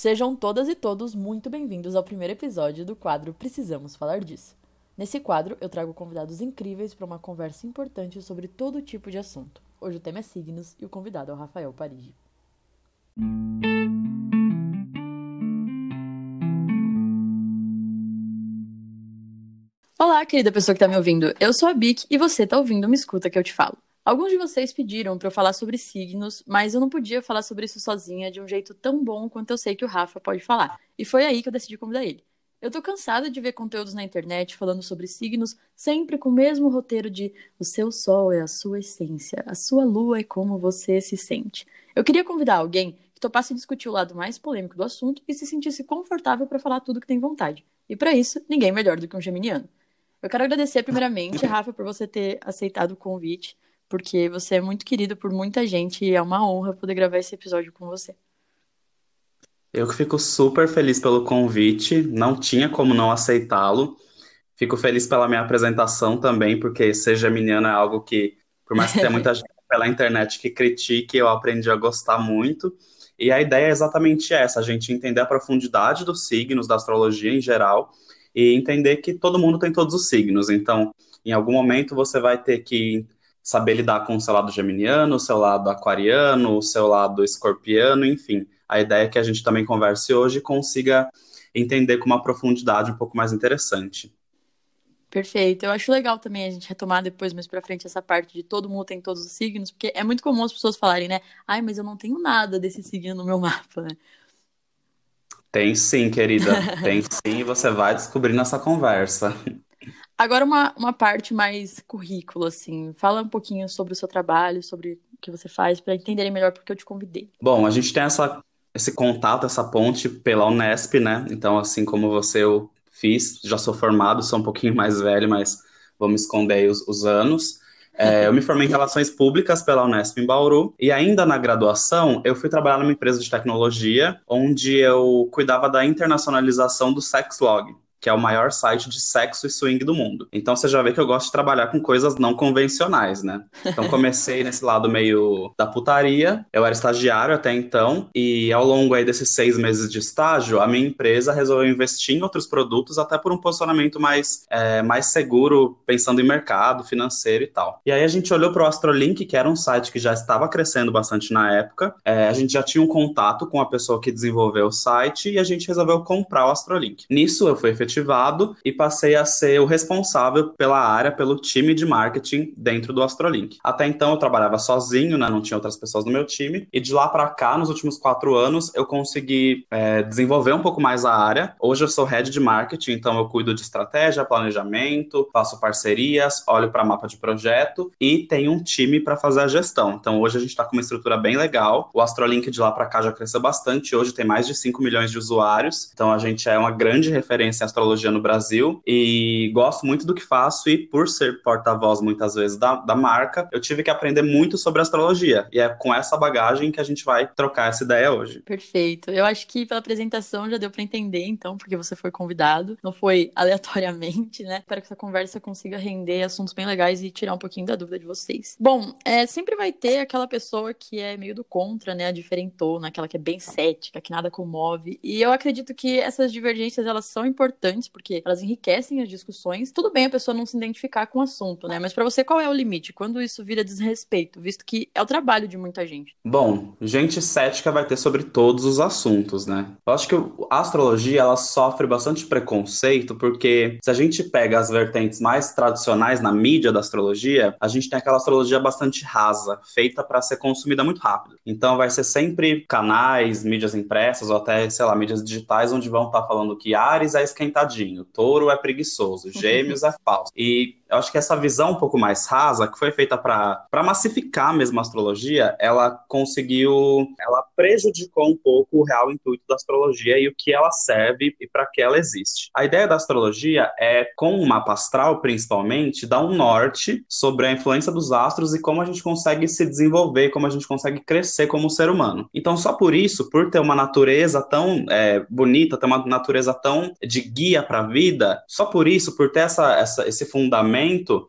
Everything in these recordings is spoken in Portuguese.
Sejam todas e todos muito bem-vindos ao primeiro episódio do quadro Precisamos Falar Disso. Nesse quadro, eu trago convidados incríveis para uma conversa importante sobre todo tipo de assunto. Hoje o tema é signos e o convidado é o Rafael Parigi. Olá, querida pessoa que está me ouvindo. Eu sou a Bic e você está ouvindo Me Escuta que eu te falo. Alguns de vocês pediram para eu falar sobre signos, mas eu não podia falar sobre isso sozinha de um jeito tão bom quanto eu sei que o Rafa pode falar. E foi aí que eu decidi convidar ele. Eu tô cansada de ver conteúdos na internet falando sobre signos, sempre com o mesmo roteiro de o seu sol é a sua essência, a sua lua é como você se sente. Eu queria convidar alguém que topasse discutir o lado mais polêmico do assunto e se sentisse confortável para falar tudo que tem vontade. E para isso, ninguém melhor do que um geminiano. Eu quero agradecer primeiramente, Rafa, por você ter aceitado o convite porque você é muito querido por muita gente e é uma honra poder gravar esse episódio com você. Eu que fico super feliz pelo convite, não tinha como não aceitá-lo. Fico feliz pela minha apresentação também, porque ser geminiano é algo que, por mais que tenha muita gente pela internet que critique, eu aprendi a gostar muito. E a ideia é exatamente essa: a gente entender a profundidade dos signos, da astrologia em geral, e entender que todo mundo tem todos os signos. Então, em algum momento você vai ter que saber lidar com o seu lado geminiano, o seu lado aquariano, o seu lado escorpiano, enfim. A ideia é que a gente também converse hoje e consiga entender com uma profundidade um pouco mais interessante. Perfeito. Eu acho legal também a gente retomar depois mais pra frente essa parte de todo mundo tem todos os signos, porque é muito comum as pessoas falarem, né? Ai, mas eu não tenho nada desse signo no meu mapa, né? Tem sim, querida. Tem sim, e você vai descobrir nessa conversa. Agora uma, uma parte mais currículo, assim. Fala um pouquinho sobre o seu trabalho, sobre o que você faz, para entenderem melhor porque eu te convidei. Bom, a gente tem essa, esse contato, essa ponte pela Unesp, né? Então, assim como você, eu fiz, já sou formado, sou um pouquinho mais velho, mas vou me esconder aí os, os anos. É, eu me formei em Relações Públicas pela Unesp em Bauru e ainda na graduação eu fui trabalhar numa empresa de tecnologia onde eu cuidava da internacionalização do Sexlog que é o maior site de sexo e swing do mundo. Então você já vê que eu gosto de trabalhar com coisas não convencionais, né? Então comecei nesse lado meio da putaria, eu era estagiário até então, e ao longo aí desses seis meses de estágio, a minha empresa resolveu investir em outros produtos, até por um posicionamento mais, é, mais seguro, pensando em mercado, financeiro e tal. E aí a gente olhou para o Astrolink, que era um site que já estava crescendo bastante na época, é, a gente já tinha um contato com a pessoa que desenvolveu o site, e a gente resolveu comprar o Astrolink. Nisso eu fui efetivamente efetivado e passei a ser o responsável pela área, pelo time de marketing dentro do Astrolink. Até então eu trabalhava sozinho, né, não tinha outras pessoas no meu time, e de lá para cá, nos últimos quatro anos, eu consegui é, desenvolver um pouco mais a área. Hoje eu sou head de marketing, então eu cuido de estratégia, planejamento, faço parcerias, olho para mapa de projeto e tenho um time para fazer a gestão. Então hoje a gente está com uma estrutura bem legal. O Astrolink de lá para cá já cresceu bastante, hoje tem mais de 5 milhões de usuários, então a gente é uma grande referência em astrologia no Brasil e gosto muito do que faço e por ser porta-voz muitas vezes da, da marca, eu tive que aprender muito sobre astrologia e é com essa bagagem que a gente vai trocar essa ideia hoje. Perfeito. Eu acho que pela apresentação já deu para entender então porque você foi convidado, não foi aleatoriamente, né? Espero que essa conversa consiga render assuntos bem legais e tirar um pouquinho da dúvida de vocês. Bom, é, sempre vai ter aquela pessoa que é meio do contra, né? A diferentona, aquela que é bem cética, que nada comove. E eu acredito que essas divergências elas são importantes importantes, porque elas enriquecem as discussões. Tudo bem a pessoa não se identificar com o assunto, né? Mas para você, qual é o limite? Quando isso vira desrespeito, visto que é o trabalho de muita gente? Bom, gente cética vai ter sobre todos os assuntos, né? Eu acho que a astrologia, ela sofre bastante preconceito, porque se a gente pega as vertentes mais tradicionais na mídia da astrologia, a gente tem aquela astrologia bastante rasa, feita para ser consumida muito rápido. Então vai ser sempre canais, mídias impressas ou até, sei lá, mídias digitais onde vão estar tá falando que Ares é esquentado tadinho, touro é preguiçoso, gêmeos é falso. E eu acho que essa visão um pouco mais rasa, que foi feita para massificar mesmo a astrologia, ela conseguiu, ela prejudicou um pouco o real intuito da astrologia e o que ela serve e para que ela existe. A ideia da astrologia é, com o mapa astral principalmente, dar um norte sobre a influência dos astros e como a gente consegue se desenvolver, como a gente consegue crescer como ser humano. Então, só por isso, por ter uma natureza tão é, bonita, ter uma natureza tão de guia para a vida, só por isso, por ter essa, essa, esse fundamento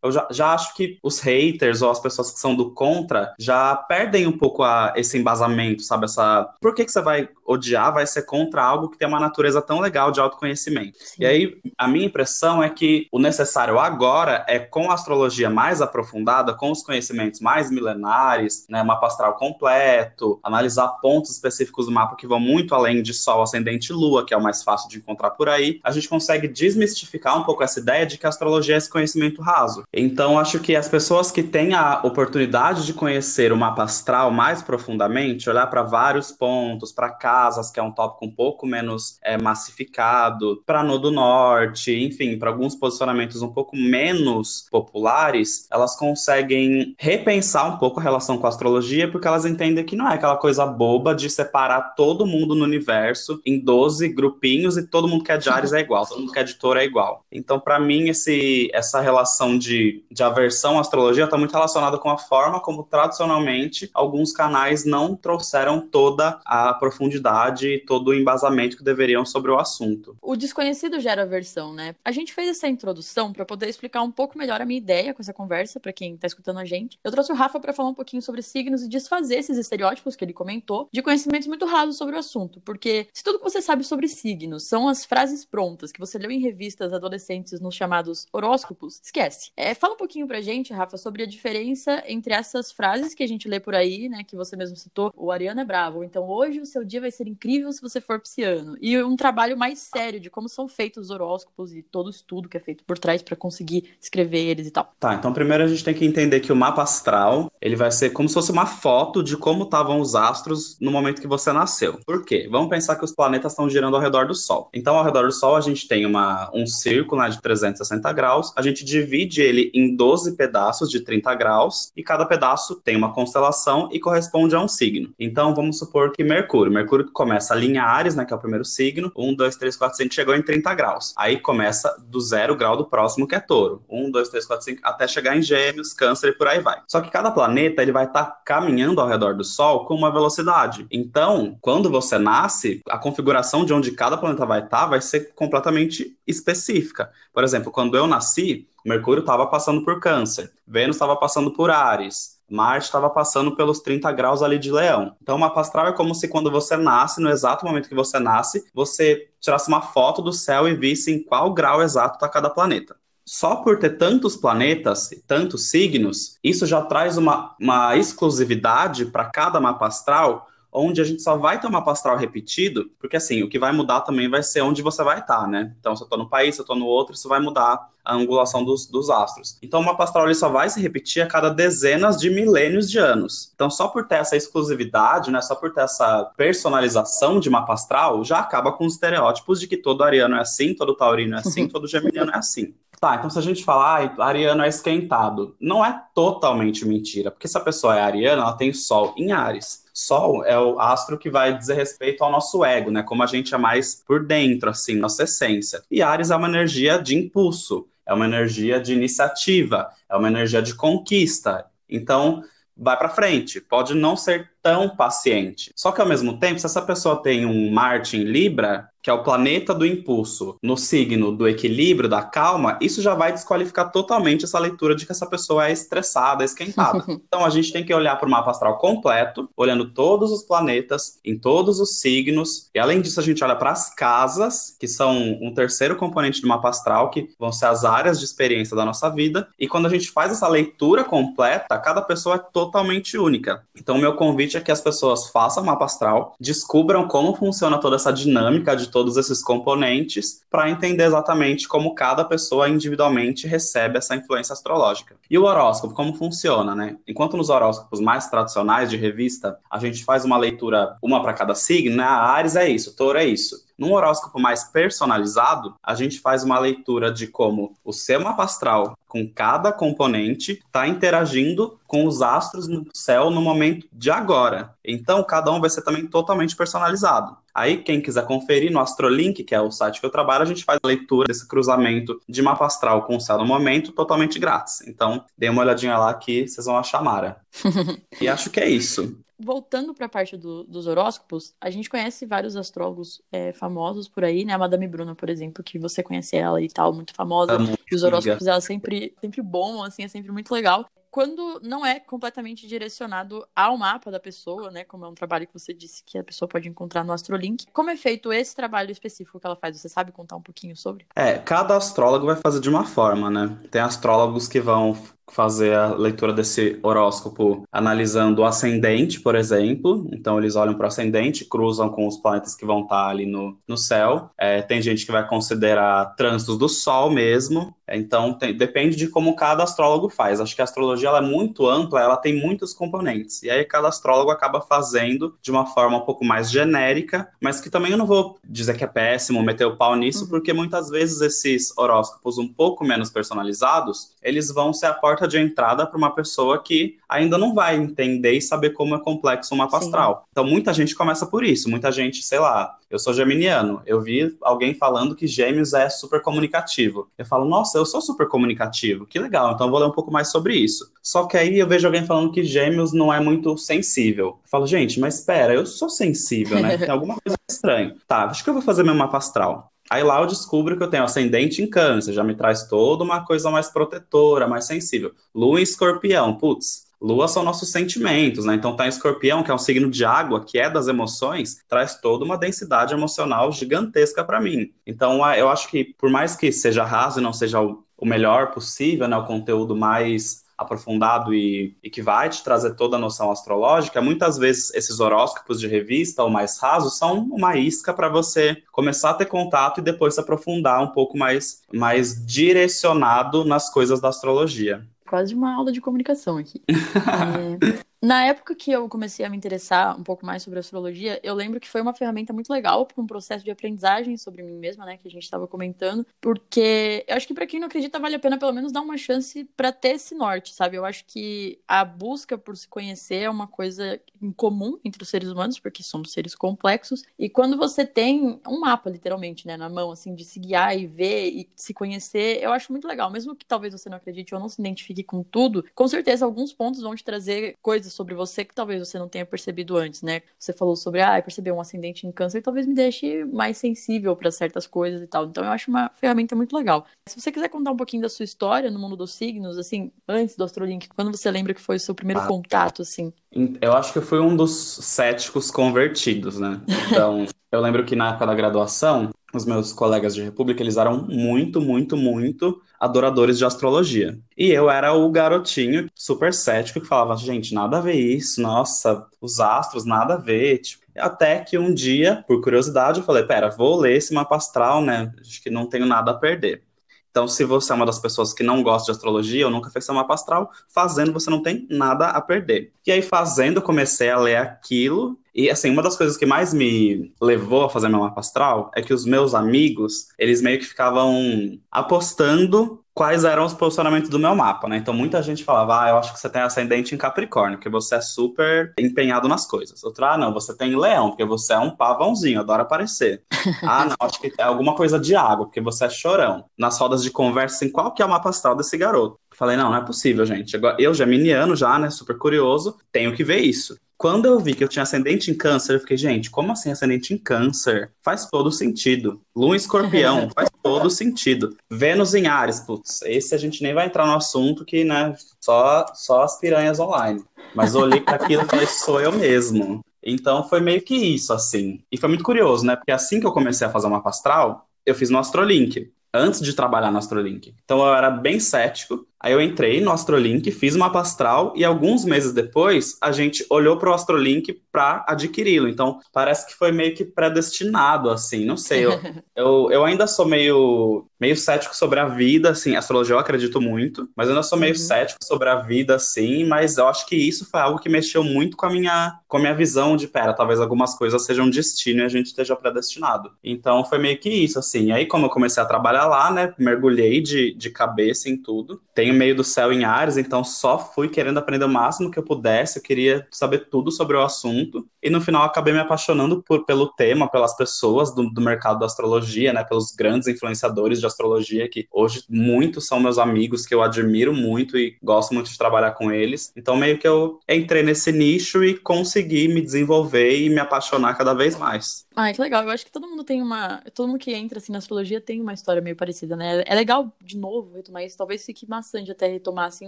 eu já, já acho que os haters ou as pessoas que são do contra já perdem um pouco a, esse embasamento, sabe? Essa. Por que, que você vai odiar, vai ser contra algo que tem uma natureza tão legal de autoconhecimento? Sim. E aí, a minha impressão é que o necessário agora é com a astrologia mais aprofundada, com os conhecimentos mais milenares, né? Mapa astral completo, analisar pontos específicos do mapa que vão muito além de Sol, Ascendente e Lua, que é o mais fácil de encontrar por aí, a gente consegue desmistificar um pouco essa ideia de que a astrologia é esse conhecimento raso. Então, acho que as pessoas que têm a oportunidade de conhecer o mapa astral mais profundamente, olhar para vários pontos, para casas, que é um tópico um pouco menos é, massificado, para Nodo Norte, enfim, para alguns posicionamentos um pouco menos populares, elas conseguem repensar um pouco a relação com a astrologia, porque elas entendem que não é aquela coisa boba de separar todo mundo no universo em 12 grupinhos e todo mundo que é de Ares é igual, todo mundo que é de Touro é igual. Então, para mim, esse, essa relação de, de aversão à astrologia está muito relacionada com a forma como, tradicionalmente, alguns canais não trouxeram toda a profundidade e todo o embasamento que deveriam sobre o assunto. O desconhecido gera aversão, né? A gente fez essa introdução para poder explicar um pouco melhor a minha ideia com essa conversa, para quem está escutando a gente. Eu trouxe o Rafa para falar um pouquinho sobre signos e desfazer esses estereótipos que ele comentou de conhecimentos muito rasos sobre o assunto, porque se tudo que você sabe sobre signos são as frases prontas que você leu em revistas adolescentes nos chamados horóscopos, esquece. É, fala um pouquinho pra gente, Rafa, sobre a diferença entre essas frases que a gente lê por aí, né, que você mesmo citou, o Ariano é bravo, então hoje o seu dia vai ser incrível se você for pisciano, e um trabalho mais sério de como são feitos os horóscopos e todo o estudo que é feito por trás para conseguir escrever eles e tal. Tá, então primeiro a gente tem que entender que o mapa astral, ele vai ser como se fosse uma foto de como estavam os astros no momento que você nasceu. Por quê? Vamos pensar que os planetas estão girando ao redor do Sol. Então, ao redor do Sol, a gente tem uma, um círculo né, de 360 graus, a gente divide ele em 12 pedaços de 30 graus, e cada pedaço tem uma constelação e corresponde a um signo. Então, vamos supor que Mercúrio. Mercúrio começa a linha Ares, né, que é o primeiro signo, 1, 2, 3, 4, 5, chegou em 30 graus. Aí começa do zero grau do próximo, que é Touro. 1, 2, 3, 4, 5, até chegar em Gêmeos, Câncer e por aí vai. Só que cada planeta ele vai estar tá caminhando ao redor do Sol com uma velocidade. Então, quando você nasce, a configuração de onde cada planeta vai estar tá vai ser completamente específica. Por exemplo, quando eu nasci, Mercúrio estava passando por Câncer, Vênus estava passando por Ares, Marte estava passando pelos 30 graus ali de Leão. Então, o mapa astral é como se quando você nasce, no exato momento que você nasce, você tirasse uma foto do céu e visse em qual grau exato está cada planeta só por ter tantos planetas, tantos signos, isso já traz uma, uma exclusividade para cada mapa astral onde a gente só vai ter um mapa astral repetido, porque assim, o que vai mudar também vai ser onde você vai estar, né? Então, se eu tô no país, se eu tô no outro, isso vai mudar a angulação dos, dos astros. Então, o mapa astral ele só vai se repetir a cada dezenas de milênios de anos. Então, só por ter essa exclusividade, né? Só por ter essa personalização de mapa astral, já acaba com os estereótipos de que todo ariano é assim, todo taurino é assim, todo geminiano é assim. Tá, então se a gente falar, ah, ariano é esquentado, não é totalmente mentira, porque se a pessoa é ariana, ela tem sol em Ares. Sol é o astro que vai dizer respeito ao nosso ego, né? Como a gente é mais por dentro, assim, nossa essência. E Ares é uma energia de impulso, é uma energia de iniciativa, é uma energia de conquista. Então, vai para frente. Pode não ser tão paciente. Só que ao mesmo tempo, se essa pessoa tem um Marte em Libra, que é o planeta do impulso, no signo do equilíbrio, da calma, isso já vai desqualificar totalmente essa leitura de que essa pessoa é estressada, esquentada. então a gente tem que olhar para o mapa astral completo, olhando todos os planetas, em todos os signos, e além disso a gente olha para as casas, que são um terceiro componente do mapa astral, que vão ser as áreas de experiência da nossa vida, e quando a gente faz essa leitura completa, cada pessoa é totalmente única. Então o meu convite é que as pessoas façam mapa astral, descubram como funciona toda essa dinâmica de todos esses componentes, para entender exatamente como cada pessoa individualmente recebe essa influência astrológica. E o horóscopo, como funciona, né? Enquanto nos horóscopos mais tradicionais de revista, a gente faz uma leitura, uma para cada signo, né? A Ares é isso, Touro é isso. Num horóscopo mais personalizado, a gente faz uma leitura de como o seu mapa astral, com cada componente, está interagindo com os astros no céu no momento de agora. Então, cada um vai ser também totalmente personalizado. Aí, quem quiser conferir no Astrolink, que é o site que eu trabalho, a gente faz a leitura desse cruzamento de mapa astral com o céu no momento totalmente grátis. Então, dê uma olhadinha lá que vocês vão achar Mara. e acho que é isso. voltando para a parte do, dos horóscopos, a gente conhece vários astrólogos é, famosos por aí, né? A Madame Bruna, por exemplo, que você conhece ela e tal, muito famosa. e os horóscopos dela sempre, sempre bom, assim, é sempre muito legal quando não é completamente direcionado ao mapa da pessoa, né? Como é um trabalho que você disse que a pessoa pode encontrar no Astrolink. Como é feito esse trabalho específico que ela faz? Você sabe contar um pouquinho sobre? É, cada astrólogo vai fazer de uma forma, né? Tem astrólogos que vão fazer a leitura desse horóscopo analisando o ascendente, por exemplo. Então, eles olham para o ascendente, cruzam com os planetas que vão estar ali no, no céu. É, tem gente que vai considerar trânsitos do Sol mesmo. Então, tem, depende de como cada astrólogo faz. Acho que a astrologia ela é muito ampla, ela tem muitos componentes. E aí, cada astrólogo acaba fazendo de uma forma um pouco mais genérica, mas que também eu não vou dizer que é péssimo, meter o pau nisso, uhum. porque muitas vezes esses horóscopos um pouco menos personalizados, eles vão ser a porta porta de entrada para uma pessoa que ainda não vai entender e saber como é complexo o mapa Sim. astral. Então, muita gente começa por isso. Muita gente, sei lá, eu sou geminiano. Eu vi alguém falando que gêmeos é super comunicativo. Eu falo, nossa, eu sou super comunicativo. Que legal, então eu vou ler um pouco mais sobre isso. Só que aí eu vejo alguém falando que gêmeos não é muito sensível. Eu falo, gente, mas espera, eu sou sensível, né? Tem alguma coisa estranha. Tá, acho que eu vou fazer meu mapa astral. Aí lá eu descubro que eu tenho ascendente em câncer, já me traz toda uma coisa mais protetora, mais sensível. Lua em escorpião, putz, Lua são nossos sentimentos, né? Então tá em escorpião, que é um signo de água, que é das emoções, traz toda uma densidade emocional gigantesca para mim. Então eu acho que, por mais que seja raso e não seja o melhor possível, né? O conteúdo mais aprofundado e, e, que vai te trazer toda a noção astrológica, muitas vezes esses horóscopos de revista ou mais rasos são uma isca para você começar a ter contato e depois se aprofundar um pouco mais, mais direcionado nas coisas da astrologia. Quase uma aula de comunicação aqui. é, na época que eu comecei a me interessar um pouco mais sobre astrologia, eu lembro que foi uma ferramenta muito legal para um processo de aprendizagem sobre mim mesma, né, que a gente estava comentando, porque eu acho que para quem não acredita vale a pena pelo menos dar uma chance para ter esse norte, sabe? Eu acho que a busca por se conhecer é uma coisa incomum entre os seres humanos, porque somos seres complexos, e quando você tem um mapa literalmente, né, na mão assim de se guiar e ver e se conhecer, eu acho muito legal, mesmo que talvez você não acredite ou não se identifique com tudo, com certeza alguns pontos vão te trazer coisas sobre você que talvez você não tenha percebido antes, né? Você falou sobre, ah, perceber um ascendente em câncer, talvez me deixe mais sensível para certas coisas e tal. Então eu acho uma ferramenta muito legal. Se você quiser contar um pouquinho da sua história no mundo dos signos, assim, antes do Astrolink, quando você lembra que foi o seu primeiro ah. contato, assim? Eu acho que eu fui um dos céticos convertidos, né? Então, eu lembro que na época da graduação, os meus colegas de República, eles eram muito, muito, muito adoradores de astrologia. E eu era o garotinho super cético que falava, gente, nada a ver isso, nossa, os astros, nada a ver, tipo, até que um dia, por curiosidade, eu falei, pera, vou ler esse mapa astral, né? Acho que não tenho nada a perder. Então, se você é uma das pessoas que não gosta de astrologia ou nunca fez seu mapa astral, fazendo você não tem nada a perder. E aí, fazendo, eu comecei a ler aquilo. E, assim, uma das coisas que mais me levou a fazer meu mapa astral é que os meus amigos, eles meio que ficavam apostando quais eram os posicionamentos do meu mapa, né? Então muita gente falava, ah, eu acho que você tem ascendente em Capricórnio, porque você é super empenhado nas coisas. Outra, ah, não, você tem Leão, porque você é um pavãozinho, adora aparecer. ah, não, acho que é alguma coisa de água, porque você é chorão. Nas rodas de conversa, assim, qual que é o mapa astral desse garoto? Falei, não, não é possível, gente. Eu, geminiano já, né, super curioso, tenho que ver isso. Quando eu vi que eu tinha ascendente em câncer, eu fiquei, gente, como assim ascendente em câncer? Faz todo sentido. Lua em escorpião, faz todo sentido. Vênus em Ares, putz, esse a gente nem vai entrar no assunto que, né, só, só as piranhas online. Mas olhei para aquilo e falei, sou eu mesmo. Então foi meio que isso, assim. E foi muito curioso, né? Porque assim que eu comecei a fazer uma astral, eu fiz no Astrolink antes de trabalhar no Astrolink. Então eu era bem cético. Aí eu entrei no Astrolink, fiz uma astral e alguns meses depois a gente olhou para o Astrolink para adquiri-lo. Então parece que foi meio que predestinado, assim. Não sei, eu, eu, eu, ainda sou meio, meio cético sobre a vida, assim. Astrologia eu acredito muito, mas eu ainda sou meio uhum. cético sobre a vida, assim. Mas eu acho que isso foi algo que mexeu muito com a minha, com a minha visão de, pera, talvez algumas coisas sejam destino e a gente esteja predestinado. Então foi meio que isso, assim. Aí, como eu comecei a trabalhar lá, né, mergulhei de, de cabeça em tudo. Tem venho meio do céu em Ares, então só fui querendo aprender o máximo que eu pudesse, eu queria saber tudo sobre o assunto, e no final acabei me apaixonando por, pelo tema, pelas pessoas do, do mercado da astrologia, né, pelos grandes influenciadores de astrologia, que hoje muitos são meus amigos, que eu admiro muito e gosto muito de trabalhar com eles. Então meio que eu entrei nesse nicho e consegui me desenvolver e me apaixonar cada vez mais. Ai, que legal. Eu acho que todo mundo tem uma. Todo mundo que entra assim na astrologia tem uma história meio parecida, né? É legal, de novo, retomar isso. Talvez fique maçante até retomar assim,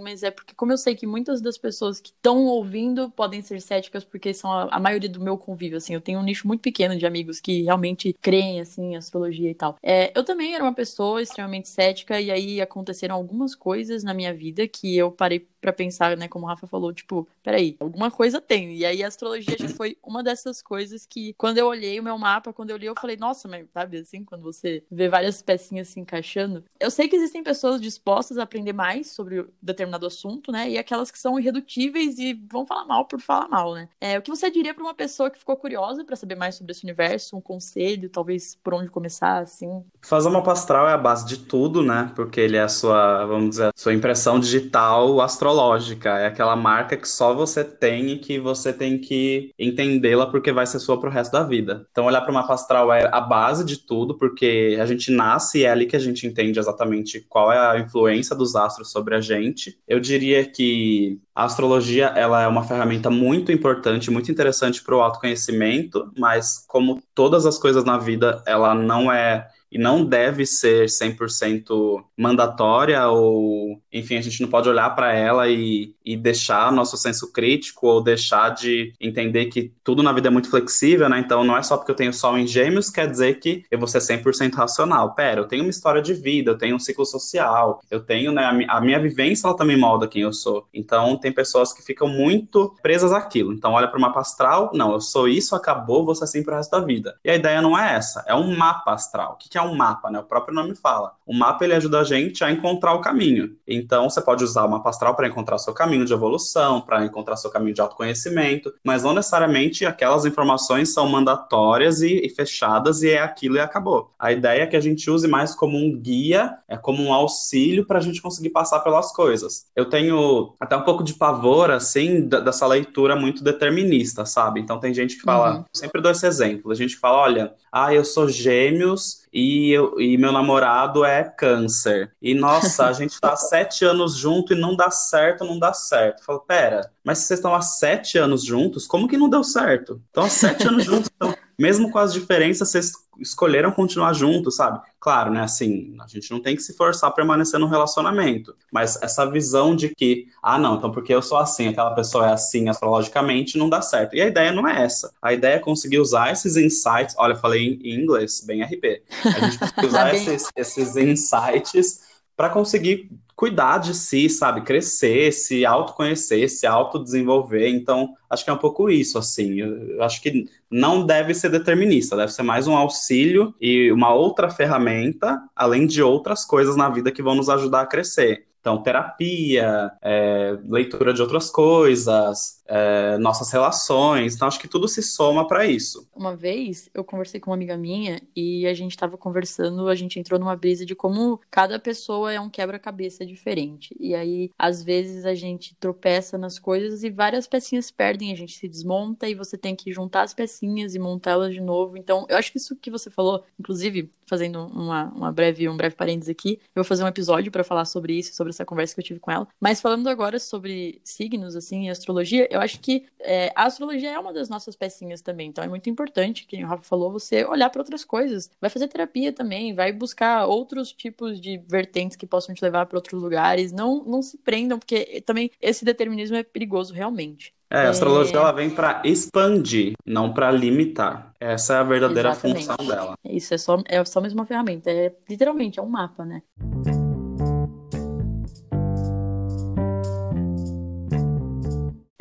mas é porque, como eu sei que muitas das pessoas que estão ouvindo podem ser céticas, porque são a, a, maioria do meu convívio, assim. Eu tenho um nicho muito pequeno de amigos que realmente creem, assim, em astrologia e tal. É, eu também era uma pessoa extremamente cética, e aí aconteceram algumas coisas na minha vida que eu parei para pensar, né, como o Rafa falou, tipo, peraí, alguma coisa tem. E aí a astrologia já foi uma dessas coisas que, quando eu olhei o meu mapa, quando eu li, eu falei, nossa, mas sabe assim, quando você vê várias pecinhas se encaixando. Eu sei que existem pessoas dispostas a aprender mais sobre determinado assunto, né, e aquelas que são irredutíveis e vão falar mal por falar mal, né. É, o que você diria para uma pessoa que ficou curiosa para saber mais sobre esse universo, um conselho, talvez por onde começar, assim? Fazer uma pastral é a base de tudo, né, porque ele é a sua, vamos dizer, a sua impressão digital astrológica astrológica, é aquela marca que só você tem e que você tem que entendê-la porque vai ser sua pro resto da vida. Então, olhar para o mapa astral é a base de tudo, porque a gente nasce e é ali que a gente entende exatamente qual é a influência dos astros sobre a gente. Eu diria que a astrologia ela é uma ferramenta muito importante, muito interessante para o autoconhecimento, mas como todas as coisas na vida, ela não é e não deve ser 100% mandatória ou, enfim, a gente não pode olhar para ela e, e deixar nosso senso crítico ou deixar de entender que tudo na vida é muito flexível, né? Então não é só porque eu tenho sol em gêmeos quer dizer que eu vou ser 100% racional. Pera, eu tenho uma história de vida, eu tenho um ciclo social, eu tenho, né, a, minha vivência ela também molda quem eu sou. Então tem pessoas que ficam muito presas àquilo. Então olha para uma mapa astral, não, eu sou isso, acabou, vou ser assim pro resto da vida. E a ideia não é essa, é um mapa astral. O que, que é um mapa, né? O próprio nome fala. O mapa ele ajuda a gente a encontrar o caminho. Então você pode usar o mapa astral para encontrar seu caminho de evolução, para encontrar seu caminho de autoconhecimento, mas não necessariamente aquelas informações são mandatórias e, e fechadas e é aquilo e acabou. A ideia é que a gente use mais como um guia, é como um auxílio para a gente conseguir passar pelas coisas. Eu tenho até um pouco de pavor, assim, dessa leitura muito determinista, sabe? Então tem gente que fala, uhum. sempre dou esse exemplo, a gente fala, olha, ah, eu sou gêmeos e, eu, e meu namorado é câncer. E nossa, a gente tá há sete anos junto e não dá certo, não dá certo. Falo, pera, mas vocês estão há sete anos juntos, como que não deu certo? Estão há sete anos juntos, então, mesmo com as diferenças, vocês escolheram continuar juntos, sabe? Claro, né? Assim, a gente não tem que se forçar a permanecer no relacionamento, mas essa visão de que, ah, não, então porque eu sou assim, aquela pessoa é assim astrologicamente, não dá certo. E a ideia não é essa. A ideia é conseguir usar esses insights. Olha, eu falei em inglês, bem RP. A gente conseguir usar tá esses, esses insights para conseguir cuidar de si, sabe? Crescer, se autoconhecer, se autodesenvolver. Então, acho que é um pouco isso, assim. Eu acho que não deve ser determinista, deve ser mais um auxílio e uma outra ferramenta, além de outras coisas na vida que vão nos ajudar a crescer. Então, terapia, é, leitura de outras coisas, é, nossas relações. Então, acho que tudo se soma para isso. Uma vez eu conversei com uma amiga minha e a gente estava conversando, a gente entrou numa brisa de como cada pessoa é um quebra-cabeça diferente. E aí, às vezes, a gente tropeça nas coisas e várias pecinhas perdem, a gente se desmonta e você tem que juntar as pecinhas e montá-las de novo. Então, eu acho que isso que você falou, inclusive, fazendo uma, uma breve, um breve parênteses aqui, eu vou fazer um episódio para falar sobre isso, sobre essa conversa que eu tive com ela. Mas falando agora sobre signos, assim, e astrologia, eu acho que é, a astrologia é uma das nossas pecinhas também. Então é muito importante, que o Rafa falou, você olhar para outras coisas. Vai fazer terapia também, vai buscar outros tipos de vertentes que possam te levar para outros lugares. Não, não se prendam, porque também esse determinismo é perigoso realmente. É, a astrologia é... ela vem para expandir, não para limitar. Essa é a verdadeira Exatamente. função dela. Isso é só, é só mesmo uma ferramenta. É literalmente é um mapa, né?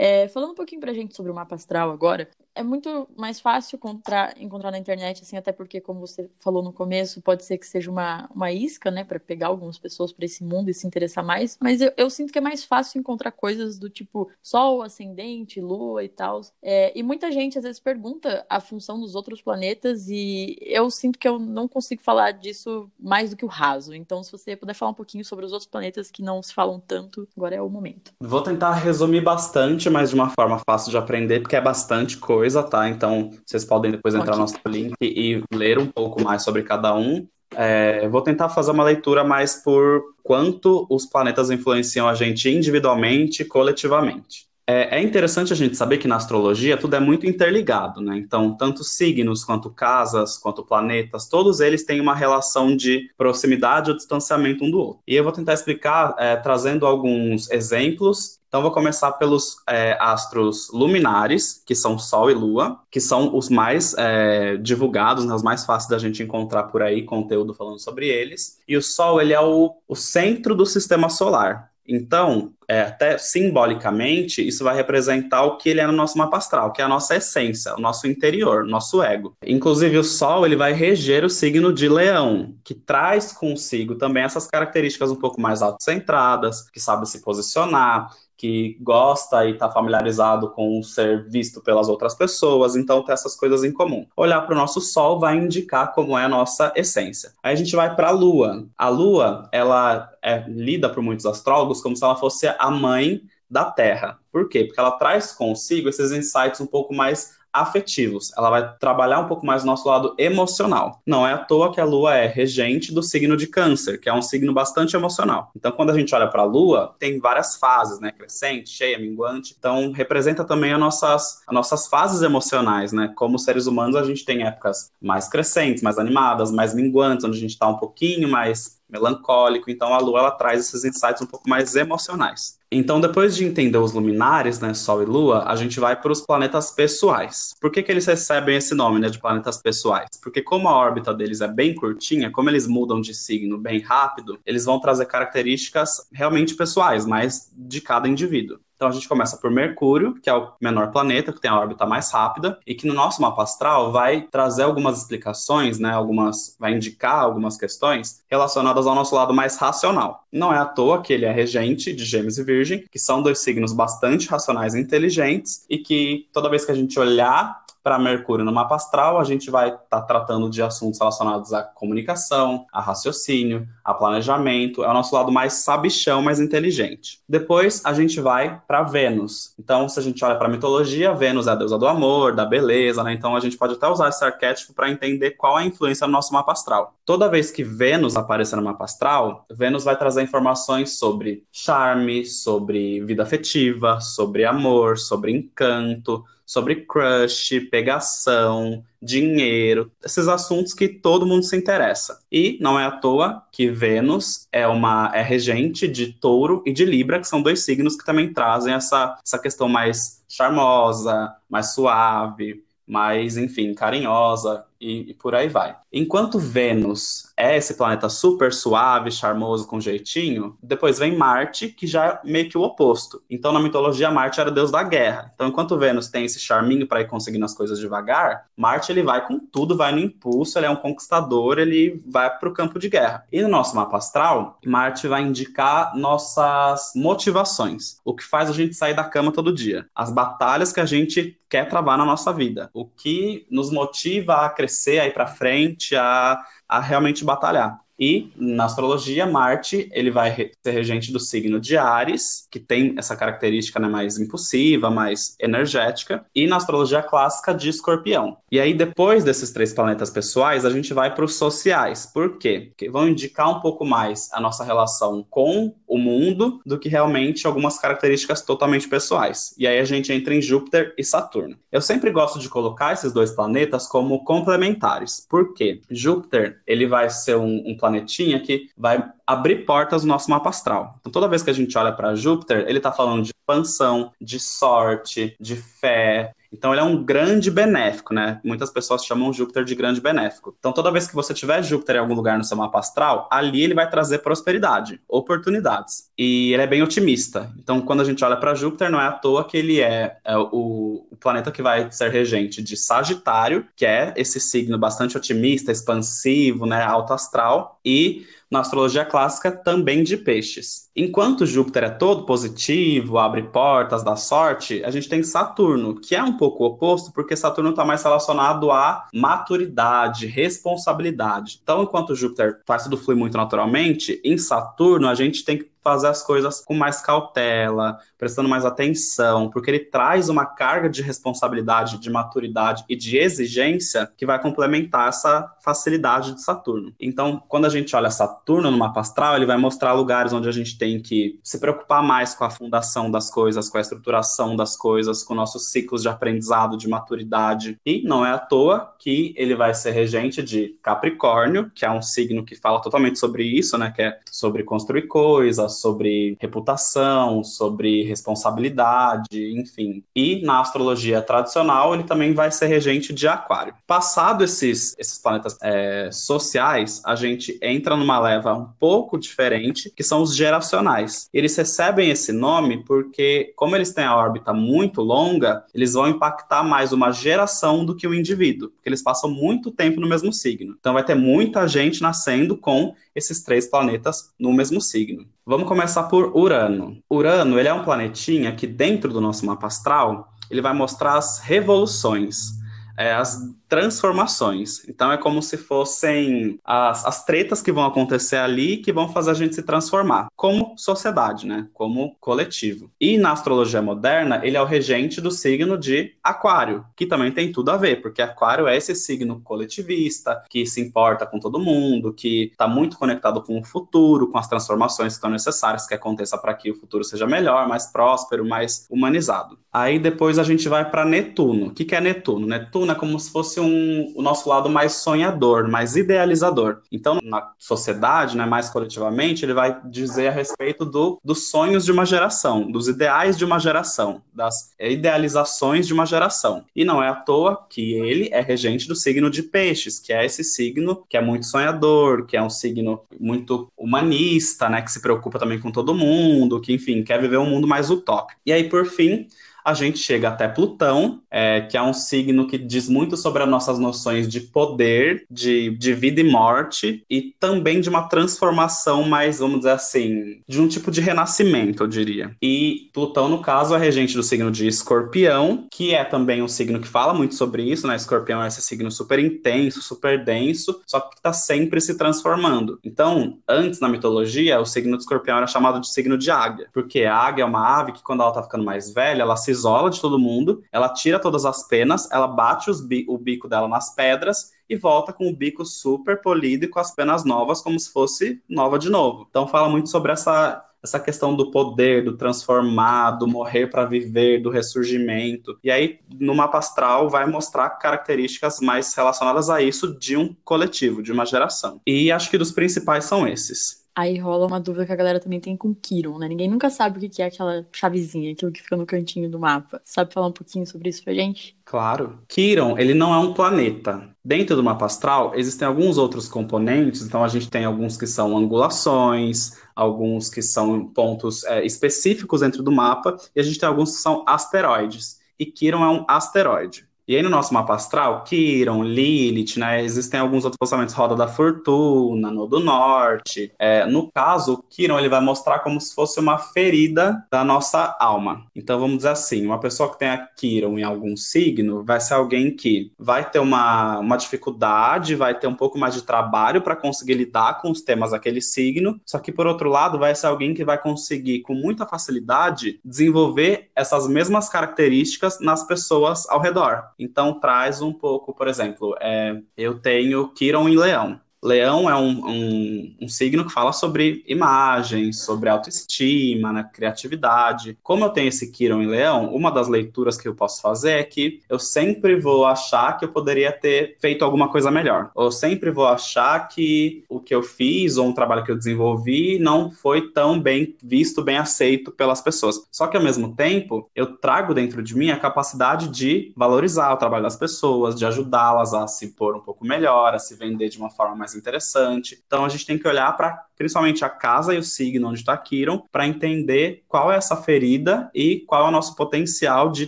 É, falando um pouquinho pra gente sobre o mapa astral agora, é muito mais fácil encontrar, encontrar na internet, assim, até porque, como você falou no começo, pode ser que seja uma, uma isca, né, para pegar algumas pessoas para esse mundo e se interessar mais, mas eu, eu sinto que é mais fácil encontrar coisas do tipo Sol, ascendente, Lua e tal. É, e muita gente às vezes pergunta a função dos outros planetas e eu sinto que eu não consigo falar disso mais do que o raso. Então, se você puder falar um pouquinho sobre os outros planetas que não se falam tanto, agora é o momento. Vou tentar resumir bastante, mas de uma forma fácil de aprender, porque é bastante coisa, tá? Então, vocês podem depois entrar okay. no nosso link e ler um pouco mais sobre cada um. É, vou tentar fazer uma leitura mais por quanto os planetas influenciam a gente individualmente e coletivamente. É, é, interessante a gente saber que na astrologia tudo é muito interligado, né? Então, tanto signos, quanto casas, quanto planetas, todos eles têm uma relação de proximidade ou distanciamento um do outro. E eu vou tentar explicar é, trazendo alguns exemplos então, vou começar pelos é, astros luminares, que são Sol e Lua, que são os mais é, divulgados, né, os mais fáceis da gente encontrar por aí, conteúdo falando sobre eles. E o Sol, ele é o, o centro do sistema solar. Então, é, até simbolicamente, isso vai representar o que ele é no nosso mapa astral, que é a nossa essência, o nosso interior, nosso ego. Inclusive, o Sol ele vai reger o signo de Leão, que traz consigo também essas características um pouco mais autocentradas, que sabe se posicionar, que gosta e está familiarizado com ser visto pelas outras pessoas, então tem essas coisas em comum. Olhar para o nosso Sol vai indicar como é a nossa essência. Aí a gente vai para a Lua. A Lua, ela é lida por muitos astrólogos como se ela fosse a mãe da Terra. Por quê? Porque ela traz consigo esses insights um pouco mais afetivos. Ela vai trabalhar um pouco mais o nosso lado emocional. Não é à toa que a Lua é regente do signo de Câncer, que é um signo bastante emocional. Então, quando a gente olha para a Lua, tem várias fases, né? Crescente, cheia, minguante. Então, representa também as nossas, as nossas fases emocionais, né? Como seres humanos, a gente tem épocas mais crescentes, mais animadas, mais minguantes, onde a gente está um pouquinho mais melancólico. Então a Lua ela traz esses insights um pouco mais emocionais. Então, depois de entender os luminares, né, Sol e Lua, a gente vai para os planetas pessoais. Por que, que eles recebem esse nome, né, de planetas pessoais? Porque como a órbita deles é bem curtinha, como eles mudam de signo bem rápido, eles vão trazer características realmente pessoais, mais de cada indivíduo. Então a gente começa por Mercúrio, que é o menor planeta, que tem a órbita mais rápida, e que no nosso mapa astral vai trazer algumas explicações, né, algumas, vai indicar algumas questões relacionadas ao nosso lado mais racional. Não é à toa que ele é regente de Gêmeos e Virgem, que são dois signos bastante racionais e inteligentes, e que toda vez que a gente olhar para Mercúrio no mapa astral, a gente vai estar tá tratando de assuntos relacionados à comunicação, a raciocínio, a planejamento. É o nosso lado mais sabichão, mais inteligente. Depois a gente vai para Vênus. Então, se a gente olha para a mitologia, Vênus é a deusa do amor, da beleza, né? Então a gente pode até usar esse arquétipo para entender qual é a influência no nosso mapa astral. Toda vez que Vênus aparecer no mapa astral, Vênus vai trazer informações sobre charme, sobre vida afetiva, sobre amor, sobre encanto, sobre crush, pegação, dinheiro, esses assuntos que todo mundo se interessa. E não é à toa que Vênus é uma é regente de Touro e de Libra, que são dois signos que também trazem essa, essa questão mais charmosa, mais suave, mais, enfim, carinhosa e, e por aí vai. Enquanto Vênus é esse planeta super suave, charmoso, com jeitinho, depois vem Marte, que já é meio que o oposto. Então, na mitologia, Marte era deus da guerra. Então, enquanto Vênus tem esse charminho para ir conseguindo as coisas devagar, Marte ele vai com tudo, vai no impulso, ele é um conquistador, ele vai para o campo de guerra. E no nosso mapa astral, Marte vai indicar nossas motivações, o que faz a gente sair da cama todo dia, as batalhas que a gente quer travar na nossa vida, o que nos motiva a crescer, a ir para frente, a, a realmente batalhar. E na astrologia, Marte ele vai ser regente do signo de Ares, que tem essa característica né, mais impulsiva, mais energética, e na astrologia clássica de Escorpião. E aí, depois desses três planetas pessoais, a gente vai para os sociais. Por quê? Porque vão indicar um pouco mais a nossa relação com o mundo do que realmente algumas características totalmente pessoais. E aí a gente entra em Júpiter e Saturno. Eu sempre gosto de colocar esses dois planetas como complementares. Por quê? Júpiter ele vai ser um, um planeta planetinha que vai abrir portas no nosso mapa astral. Então, toda vez que a gente olha para Júpiter, ele está falando de expansão, de sorte, de fé. Então ele é um grande benéfico, né? Muitas pessoas chamam Júpiter de grande benéfico. Então toda vez que você tiver Júpiter em algum lugar no seu mapa astral, ali ele vai trazer prosperidade, oportunidades. E ele é bem otimista. Então quando a gente olha para Júpiter, não é à toa que ele é, é o, o planeta que vai ser regente de Sagitário, que é esse signo bastante otimista, expansivo, né, alto astral, e na astrologia clássica também de peixes. Enquanto Júpiter é todo positivo, abre portas, dá sorte, a gente tem Saturno, que é um pouco oposto, porque Saturno está mais relacionado à maturidade, responsabilidade. Então, enquanto Júpiter faz tudo fluir muito naturalmente, em Saturno a gente tem que fazer as coisas com mais cautela, prestando mais atenção, porque ele traz uma carga de responsabilidade, de maturidade e de exigência que vai complementar essa facilidade de Saturno. Então, quando a gente olha Saturno no mapa astral, ele vai mostrar lugares onde a gente tem que se preocupar mais com a fundação das coisas, com a estruturação das coisas, com nossos ciclos de aprendizado, de maturidade. E não é à toa que ele vai ser regente de Capricórnio, que é um signo que fala totalmente sobre isso, né, que é sobre construir coisas, sobre reputação, sobre responsabilidade, enfim. E na astrologia tradicional, ele também vai ser regente de Aquário. Passado esses, esses planetas é, sociais, a gente entra numa leva um pouco diferente, que são os geracionais. Eles recebem esse nome porque, como eles têm a órbita muito longa, eles vão impactar mais uma geração do que o indivíduo, porque eles passam muito tempo no mesmo signo. Então vai ter muita gente nascendo com esses três planetas no mesmo signo. Vamos começar por Urano. Urano, ele é um planetinha que dentro do nosso mapa astral, ele vai mostrar as revoluções, é, as transformações. Então é como se fossem as, as tretas que vão acontecer ali que vão fazer a gente se transformar, como sociedade, né? Como coletivo. E na astrologia moderna, ele é o regente do signo de Aquário, que também tem tudo a ver, porque Aquário é esse signo coletivista, que se importa com todo mundo, que está muito conectado com o futuro, com as transformações que estão necessárias que aconteça para que o futuro seja melhor, mais próspero, mais humanizado. Aí depois a gente vai para Netuno. O que, que é Netuno? Netuno é como se fosse um, o nosso lado mais sonhador, mais idealizador. Então, na sociedade, né, mais coletivamente, ele vai dizer a respeito do, dos sonhos de uma geração, dos ideais de uma geração, das idealizações de uma geração. E não é à toa que ele é regente do signo de Peixes, que é esse signo que é muito sonhador, que é um signo muito humanista, né, que se preocupa também com todo mundo, que, enfim, quer viver um mundo mais utópico. E aí, por fim, a gente chega até Plutão, é, que é um signo que diz muito sobre as nossas noções de poder, de, de vida e morte, e também de uma transformação mais, vamos dizer assim, de um tipo de renascimento, eu diria. E Plutão, no caso, é regente do signo de Escorpião, que é também um signo que fala muito sobre isso, né? Escorpião é esse signo super intenso, super denso, só que está sempre se transformando. Então, antes na mitologia, o signo de Escorpião era chamado de signo de águia, porque a águia é uma ave que, quando ela está ficando mais velha, ela se isola de todo mundo, ela tira todas as penas, ela bate bi o bico dela nas pedras e volta com o bico super polido e com as penas novas, como se fosse nova de novo. Então fala muito sobre essa essa questão do poder, do transformar, do morrer para viver, do ressurgimento. E aí, no mapa astral, vai mostrar características mais relacionadas a isso de um coletivo, de uma geração. E acho que dos principais são esses. Aí rola uma dúvida que a galera também tem com Kiron, né? Ninguém nunca sabe o que é aquela chavezinha, aquilo que fica no cantinho do mapa. Sabe falar um pouquinho sobre isso pra gente? Claro. Kiron, ele não é um planeta. Dentro do mapa astral, existem alguns outros componentes, então a gente tem alguns que são angulações, alguns que são pontos é, específicos dentro do mapa, e a gente tem alguns que são asteroides. E Kiron é um asteroide. E aí no nosso mapa astral, Kiron, Lilith, né? Existem alguns outros posicionamentos, Roda da Fortuna, no do Norte. É, no caso, Kiron ele vai mostrar como se fosse uma ferida da nossa alma. Então vamos dizer assim, uma pessoa que tem a Kiron em algum signo vai ser alguém que vai ter uma, uma dificuldade, vai ter um pouco mais de trabalho para conseguir lidar com os temas daquele signo. Só que por outro lado, vai ser alguém que vai conseguir com muita facilidade desenvolver essas mesmas características nas pessoas ao redor. Então traz um pouco, por exemplo, é, eu tenho Kiron em Leão. Leão é um, um, um signo que fala sobre imagem, sobre autoestima, né, criatividade. Como eu tenho esse Quiron em Leão, uma das leituras que eu posso fazer é que eu sempre vou achar que eu poderia ter feito alguma coisa melhor. Ou sempre vou achar que o que eu fiz ou um trabalho que eu desenvolvi não foi tão bem visto, bem aceito pelas pessoas. Só que ao mesmo tempo, eu trago dentro de mim a capacidade de valorizar o trabalho das pessoas, de ajudá-las a se pôr um pouco melhor, a se vender de uma forma mais interessante. Então a gente tem que olhar para principalmente a casa e o signo onde está Kiron, para entender qual é essa ferida e qual é o nosso potencial de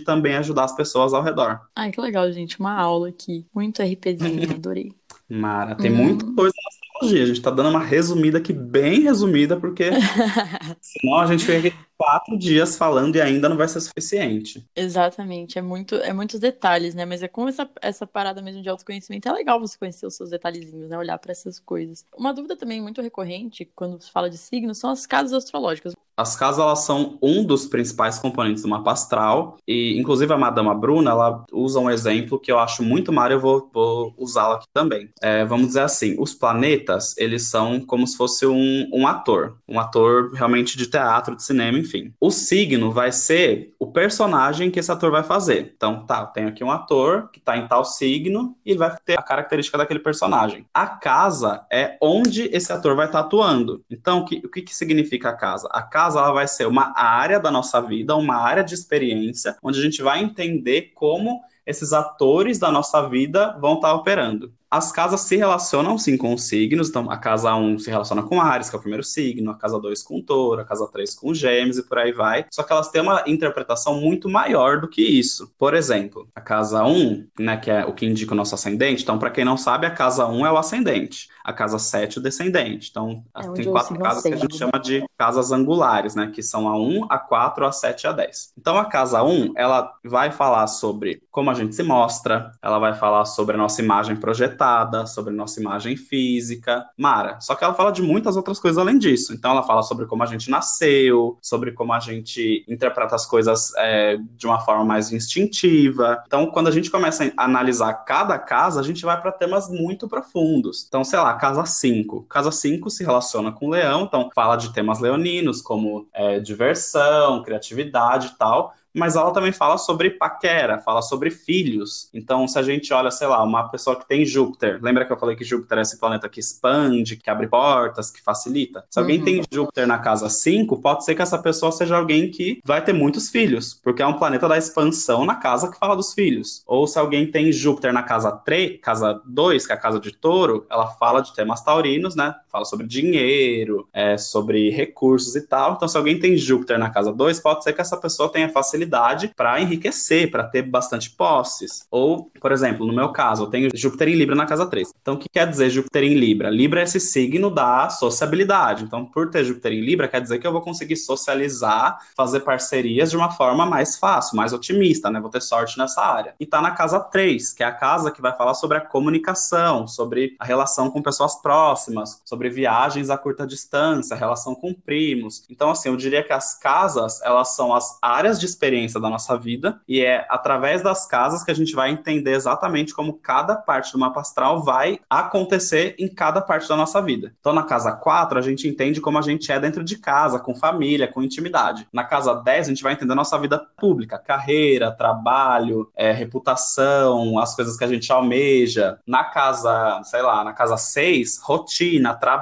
também ajudar as pessoas ao redor. Ai, que legal, gente. Uma aula aqui. Muito RPzinho, adorei. Mara, tem hum. muita coisa na astrologia. A gente está dando uma resumida aqui, bem resumida, porque senão a gente fica quatro dias falando e ainda não vai ser suficiente. Exatamente, é muito, é muitos detalhes, né? Mas é como essa, essa parada mesmo de autoconhecimento, é legal você conhecer os seus detalhezinhos, né? Olhar para essas coisas. Uma dúvida também muito recorrente quando se fala de signos são as casas astrológicas. As casas elas são um dos principais componentes do mapa astral e inclusive a Madama Bruna ela usa um exemplo que eu acho muito mara eu vou, vou usá-lo aqui também. É, vamos dizer assim, os planetas eles são como se fosse um, um ator, um ator realmente de teatro, de cinema, enfim. O signo vai ser o personagem que esse ator vai fazer. Então, tá, tem aqui um ator que tá em tal signo e vai ter a característica daquele personagem. A casa é onde esse ator vai estar tá atuando. Então, o que, o que, que significa a casa? A casa ela vai ser uma área da nossa vida, uma área de experiência, onde a gente vai entender como esses atores da nossa vida vão estar tá operando. As casas se relacionam sim com os signos, então a casa 1 se relaciona com Ares, que é o primeiro signo, a casa 2 com Touro, a casa 3 com Gêmeos e por aí vai. Só que elas têm uma interpretação muito maior do que isso. Por exemplo, a casa 1, né, que é o que indica o nosso ascendente, então para quem não sabe, a casa 1 é o ascendente, a casa 7 o descendente. Então, é tem quatro casas que a gente chama de casas angulares, né, que são a 1, a 4, a 7 e a 10. Então a casa 1, ela vai falar sobre como a gente se mostra, ela vai falar sobre a nossa imagem projetada sobre nossa imagem física. Mara, só que ela fala de muitas outras coisas além disso. Então, ela fala sobre como a gente nasceu, sobre como a gente interpreta as coisas é, de uma forma mais instintiva. Então, quando a gente começa a analisar cada casa, a gente vai para temas muito profundos. Então, sei lá, casa 5. Casa 5 se relaciona com o leão, então fala de temas leoninos, como é, diversão, criatividade e tal mas ela também fala sobre paquera, fala sobre filhos. Então, se a gente olha, sei lá, uma pessoa que tem Júpiter, lembra que eu falei que Júpiter é esse planeta que expande, que abre portas, que facilita? Se alguém uhum. tem Júpiter na casa 5, pode ser que essa pessoa seja alguém que vai ter muitos filhos, porque é um planeta da expansão na casa que fala dos filhos. Ou se alguém tem Júpiter na casa 3, casa 2, que é a casa de touro, ela fala de temas taurinos, né? Fala sobre dinheiro, é, sobre recursos e tal. Então, se alguém tem Júpiter na casa 2, pode ser que essa pessoa tenha facilidade para enriquecer, para ter bastante posses. Ou, por exemplo, no meu caso, eu tenho Júpiter em Libra na casa 3. Então, o que quer dizer Júpiter em Libra? Libra é esse signo da sociabilidade. Então, por ter Júpiter em Libra, quer dizer que eu vou conseguir socializar, fazer parcerias de uma forma mais fácil, mais otimista, né? Vou ter sorte nessa área. E tá na casa 3, que é a casa que vai falar sobre a comunicação, sobre a relação com pessoas próximas, sobre viagens a curta distância, relação com primos. Então, assim, eu diria que as casas, elas são as áreas de experiência experiência da nossa vida e é através das casas que a gente vai entender exatamente como cada parte do mapa astral vai acontecer em cada parte da nossa vida. Então, na casa 4, a gente entende como a gente é dentro de casa, com família, com intimidade. Na casa 10, a gente vai entender a nossa vida pública, carreira, trabalho, é, reputação, as coisas que a gente almeja. Na casa, sei lá, na casa 6, rotina, trabalho.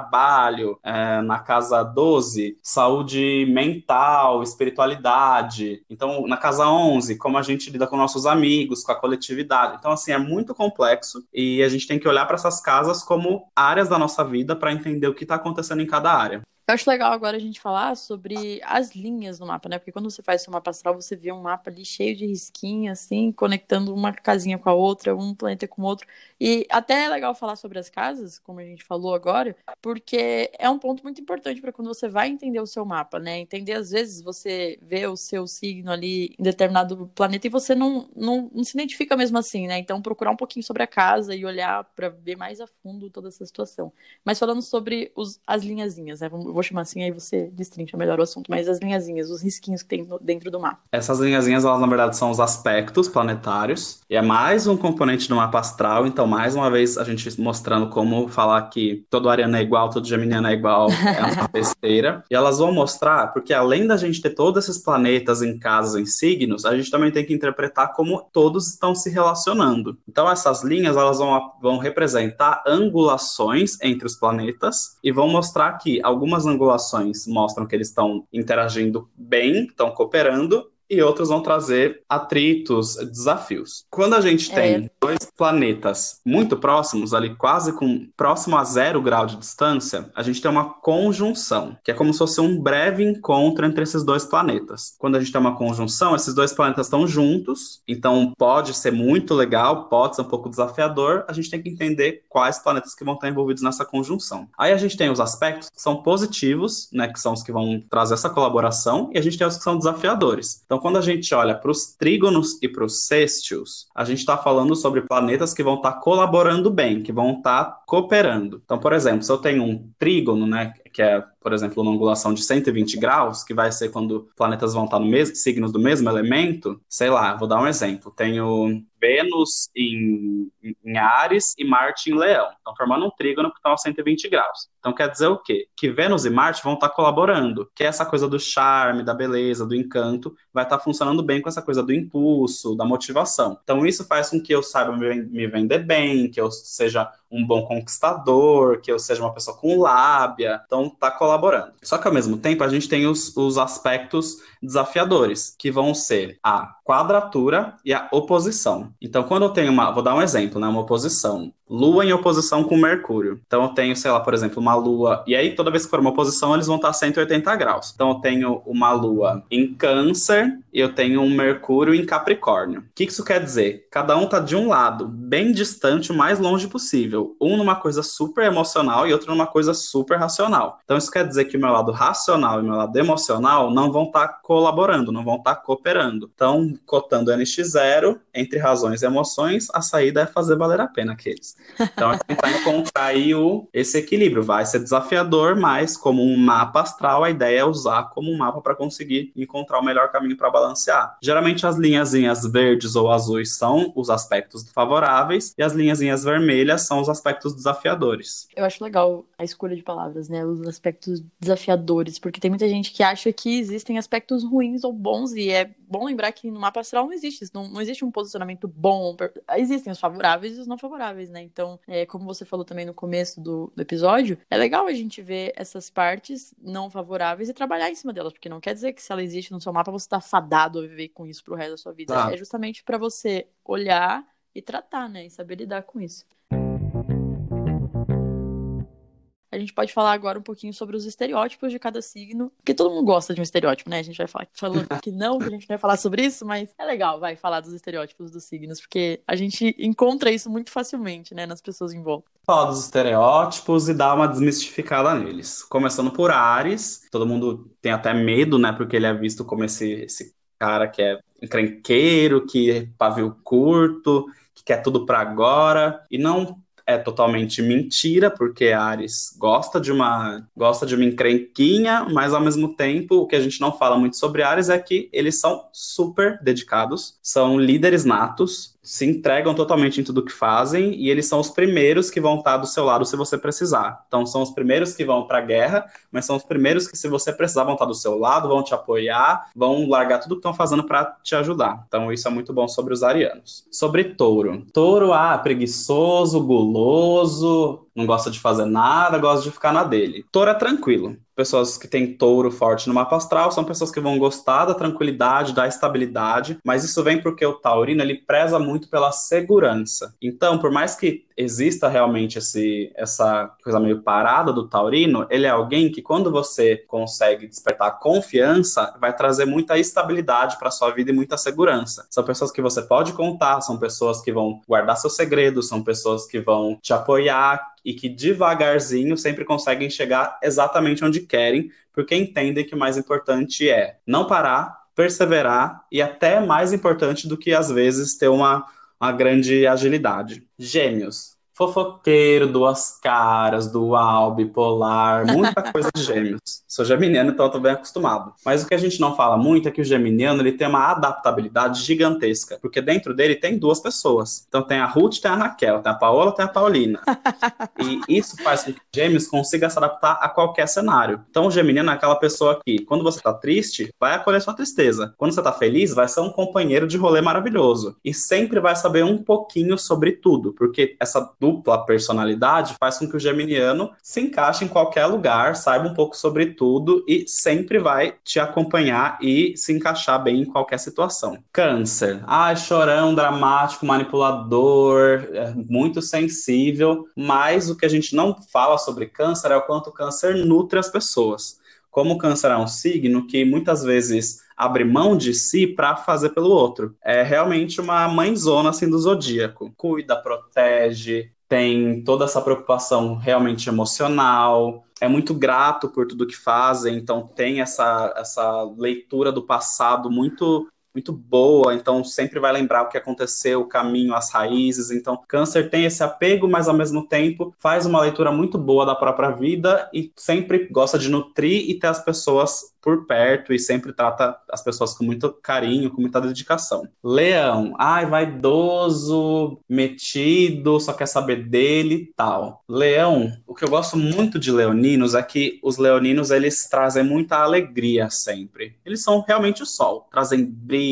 É, na casa 12, saúde mental, espiritualidade. Então, na casa 11, como a gente lida com nossos amigos, com a coletividade. Então, assim, é muito complexo e a gente tem que olhar para essas casas como áreas da nossa vida para entender o que está acontecendo em cada área. Eu acho legal agora a gente falar sobre as linhas no mapa, né? Porque quando você faz seu mapa astral, você vê um mapa ali cheio de risquinhos, assim, conectando uma casinha com a outra, um planeta com o outro. E até é legal falar sobre as casas, como a gente falou agora, porque é um ponto muito importante para quando você vai entender o seu mapa, né? Entender, às vezes, você vê o seu signo ali em determinado planeta e você não, não, não se identifica mesmo assim, né? Então, procurar um pouquinho sobre a casa e olhar para ver mais a fundo toda essa situação. Mas falando sobre os, as linhazinhas, né? Vamos vou chamar assim, aí você destrincha melhor o assunto, mas as linhazinhas, os risquinhos que tem dentro do mapa. Essas linhazinhas, elas na verdade são os aspectos planetários, e é mais um componente do mapa astral, então mais uma vez a gente mostrando como falar que todo ariano é igual, todo geminiano é igual, é uma besteira. E elas vão mostrar, porque além da gente ter todos esses planetas em casas, em signos, a gente também tem que interpretar como todos estão se relacionando. Então essas linhas, elas vão, vão representar angulações entre os planetas e vão mostrar que algumas angulações mostram que eles estão interagindo bem, estão cooperando, e outros vão trazer atritos, desafios. Quando a gente é. tem é. Dois planetas muito próximos, ali quase com próximo a zero grau de distância, a gente tem uma conjunção, que é como se fosse um breve encontro entre esses dois planetas. Quando a gente tem uma conjunção, esses dois planetas estão juntos, então pode ser muito legal, pode ser um pouco desafiador, a gente tem que entender quais planetas que vão estar envolvidos nessa conjunção. Aí a gente tem os aspectos que são positivos, né, que são os que vão trazer essa colaboração, e a gente tem os que são desafiadores. Então, quando a gente olha para os trígonos e para os sextios, a gente está falando sobre planetas que vão estar tá colaborando bem, que vão estar tá cooperando. Então, por exemplo, se eu tenho um trígono, né, que é, por exemplo, uma angulação de 120 graus, que vai ser quando planetas vão estar no mesmo signos do mesmo elemento, sei lá, vou dar um exemplo. Tenho Vênus em, em Ares e Marte em Leão. Estão formando um trígono que está a 120 graus. Então quer dizer o quê? Que Vênus e Marte vão estar colaborando, que essa coisa do charme, da beleza, do encanto, vai estar funcionando bem com essa coisa do impulso, da motivação. Então isso faz com que eu saiba me vender bem, que eu seja um bom conquistador, que eu seja uma pessoa com lábia. Então tá colaborando. Só que ao mesmo tempo a gente tem os, os aspectos desafiadores, que vão ser a quadratura e a oposição. Então, quando eu tenho uma, vou dar um exemplo, né, uma oposição, Lua em oposição com Mercúrio. Então, eu tenho, sei lá, por exemplo, uma Lua, e aí toda vez que for uma oposição, eles vão estar a 180 graus. Então, eu tenho uma Lua em Câncer e eu tenho um Mercúrio em Capricórnio. O que isso quer dizer? Cada um tá de um lado, bem distante, o mais longe possível. Um numa coisa super emocional e outro numa coisa super racional. Então, isso quer dizer que o meu lado racional e o meu lado emocional não vão estar tá colaborando, não vão estar tá cooperando. Então, cotando NX0, entre razões e emoções, a saída é fazer valer a pena aqueles. Então, é tentar encontrar aí o, esse equilíbrio. Vai ser desafiador, mas como um mapa astral, a ideia é usar como um mapa para conseguir encontrar o melhor caminho para balancear. Geralmente, as linhazinhas verdes ou azuis são os aspectos favoráveis e as linhazinhas vermelhas são os aspectos desafiadores. Eu acho legal a escolha de palavras, né? Os aspectos desafiadores, porque tem muita gente que acha que existem aspectos ruins ou bons e é bom lembrar que no mapa astral não existe não, não existe um posicionamento bom. Existem os favoráveis e os não favoráveis, né? Então, é, como você falou também no começo do, do, episódio, é legal a gente ver essas partes não favoráveis e trabalhar em cima delas, porque não quer dizer que se ela existe no seu mapa você está fadado a viver com isso pro resto da sua vida. Ah. É justamente para você olhar e tratar, né? E saber lidar com isso. A gente pode falar agora um pouquinho sobre os estereótipos de cada signo, porque todo mundo gosta de um estereótipo, né? A gente vai falar falando que não, que a gente não vai falar sobre isso, mas é legal, vai falar dos estereótipos dos signos, porque a gente encontra isso muito facilmente, né, nas pessoas em volta. Falar dos estereótipos e dar uma desmistificada neles. Começando por Ares, todo mundo tem até medo, né, porque ele é visto como esse, esse cara que é encrenqueiro, que é pavio curto, que quer tudo para agora, e não é totalmente mentira, porque Ares gosta de uma gosta de uma encrenquinha, mas ao mesmo tempo o que a gente não fala muito sobre Ares é que eles são super dedicados, são líderes natos, se entregam totalmente em tudo que fazem e eles são os primeiros que vão estar do seu lado se você precisar. Então são os primeiros que vão para a guerra, mas são os primeiros que se você precisar vão estar do seu lado, vão te apoiar, vão largar tudo que estão fazendo para te ajudar. Então isso é muito bom sobre os arianos. Sobre touro. Touro, ah, preguiçoso, guloso, não gosta de fazer nada, gosta de ficar na dele. Touro é tranquilo. Pessoas que têm touro forte no mapa astral são pessoas que vão gostar da tranquilidade, da estabilidade, mas isso vem porque o taurino ele preza muito pela segurança. Então, por mais que exista realmente esse, essa coisa meio parada do taurino, ele é alguém que quando você consegue despertar confiança, vai trazer muita estabilidade para sua vida e muita segurança. São pessoas que você pode contar, são pessoas que vão guardar seus segredos, são pessoas que vão te apoiar, e que devagarzinho sempre conseguem chegar exatamente onde querem, porque entendem que o mais importante é não parar, perseverar e até mais importante do que às vezes ter uma, uma grande agilidade. Gêmeos. Fofoqueiro, duas caras, dual, bipolar, muita coisa de gêmeos. Sou geminiano, então eu tô bem acostumado. Mas o que a gente não fala muito é que o geminiano ele tem uma adaptabilidade gigantesca, porque dentro dele tem duas pessoas. Então tem a Ruth, tem a Raquel, tem a Paola, tem a Paulina. e isso faz com que o gêmeos consiga se adaptar a qualquer cenário. Então o geminiano é aquela pessoa que, quando você tá triste, vai acolher sua tristeza. Quando você tá feliz, vai ser um companheiro de rolê maravilhoso. E sempre vai saber um pouquinho sobre tudo, porque essa dupla personalidade faz com que o geminiano se encaixe em qualquer lugar, saiba um pouco sobre tudo e sempre vai te acompanhar e se encaixar bem em qualquer situação. Câncer. Ah, chorão, dramático, manipulador, é muito sensível, mas o que a gente não fala sobre câncer é o quanto o câncer nutre as pessoas. Como o câncer é um signo que muitas vezes abre mão de si para fazer pelo outro. É realmente uma mãezona assim do zodíaco. Cuida, protege, tem toda essa preocupação realmente emocional, é muito grato por tudo que fazem, então tem essa, essa leitura do passado muito muito boa, então sempre vai lembrar o que aconteceu, o caminho, as raízes. Então, câncer tem esse apego, mas ao mesmo tempo faz uma leitura muito boa da própria vida e sempre gosta de nutrir e ter as pessoas por perto e sempre trata as pessoas com muito carinho, com muita dedicação. Leão, ai, vaidoso, metido, só quer saber dele e tal. Leão, o que eu gosto muito de leoninos é que os leoninos eles trazem muita alegria sempre. Eles são realmente o sol, trazem brilho,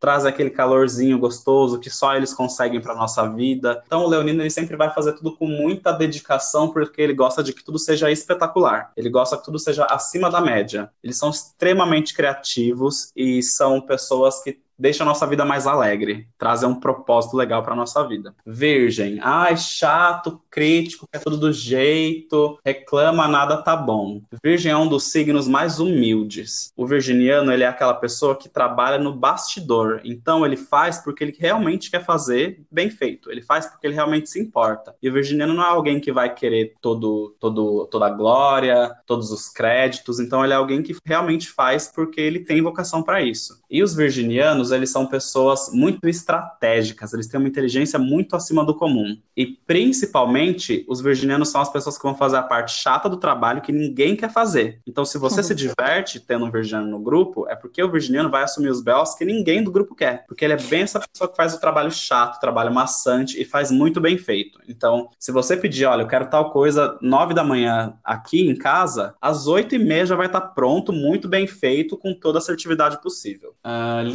traz aquele calorzinho gostoso que só eles conseguem para nossa vida. Então o Leonino ele sempre vai fazer tudo com muita dedicação porque ele gosta de que tudo seja espetacular. Ele gosta que tudo seja acima da média. Eles são extremamente criativos e são pessoas que deixa a nossa vida mais alegre, trazem um propósito legal para nossa vida. Virgem, ai, chato, crítico, quer tudo do jeito, reclama, nada tá bom. Virgem é um dos signos mais humildes. O virginiano, ele é aquela pessoa que trabalha no bastidor, então ele faz porque ele realmente quer fazer bem feito, ele faz porque ele realmente se importa. E o virginiano não é alguém que vai querer todo, todo, toda a glória, todos os créditos, então ele é alguém que realmente faz porque ele tem vocação para isso. E os virginianos eles são pessoas muito estratégicas, eles têm uma inteligência muito acima do comum. E principalmente, os virginianos são as pessoas que vão fazer a parte chata do trabalho que ninguém quer fazer. Então, se você se diverte tendo um virginiano no grupo, é porque o virginiano vai assumir os belos que ninguém do grupo quer. Porque ele é bem essa pessoa que faz o trabalho chato, o trabalho maçante e faz muito bem feito. Então, se você pedir, olha, eu quero tal coisa nove da manhã aqui em casa, às oito e meia já vai estar pronto, muito bem feito, com toda a assertividade possível. Uh,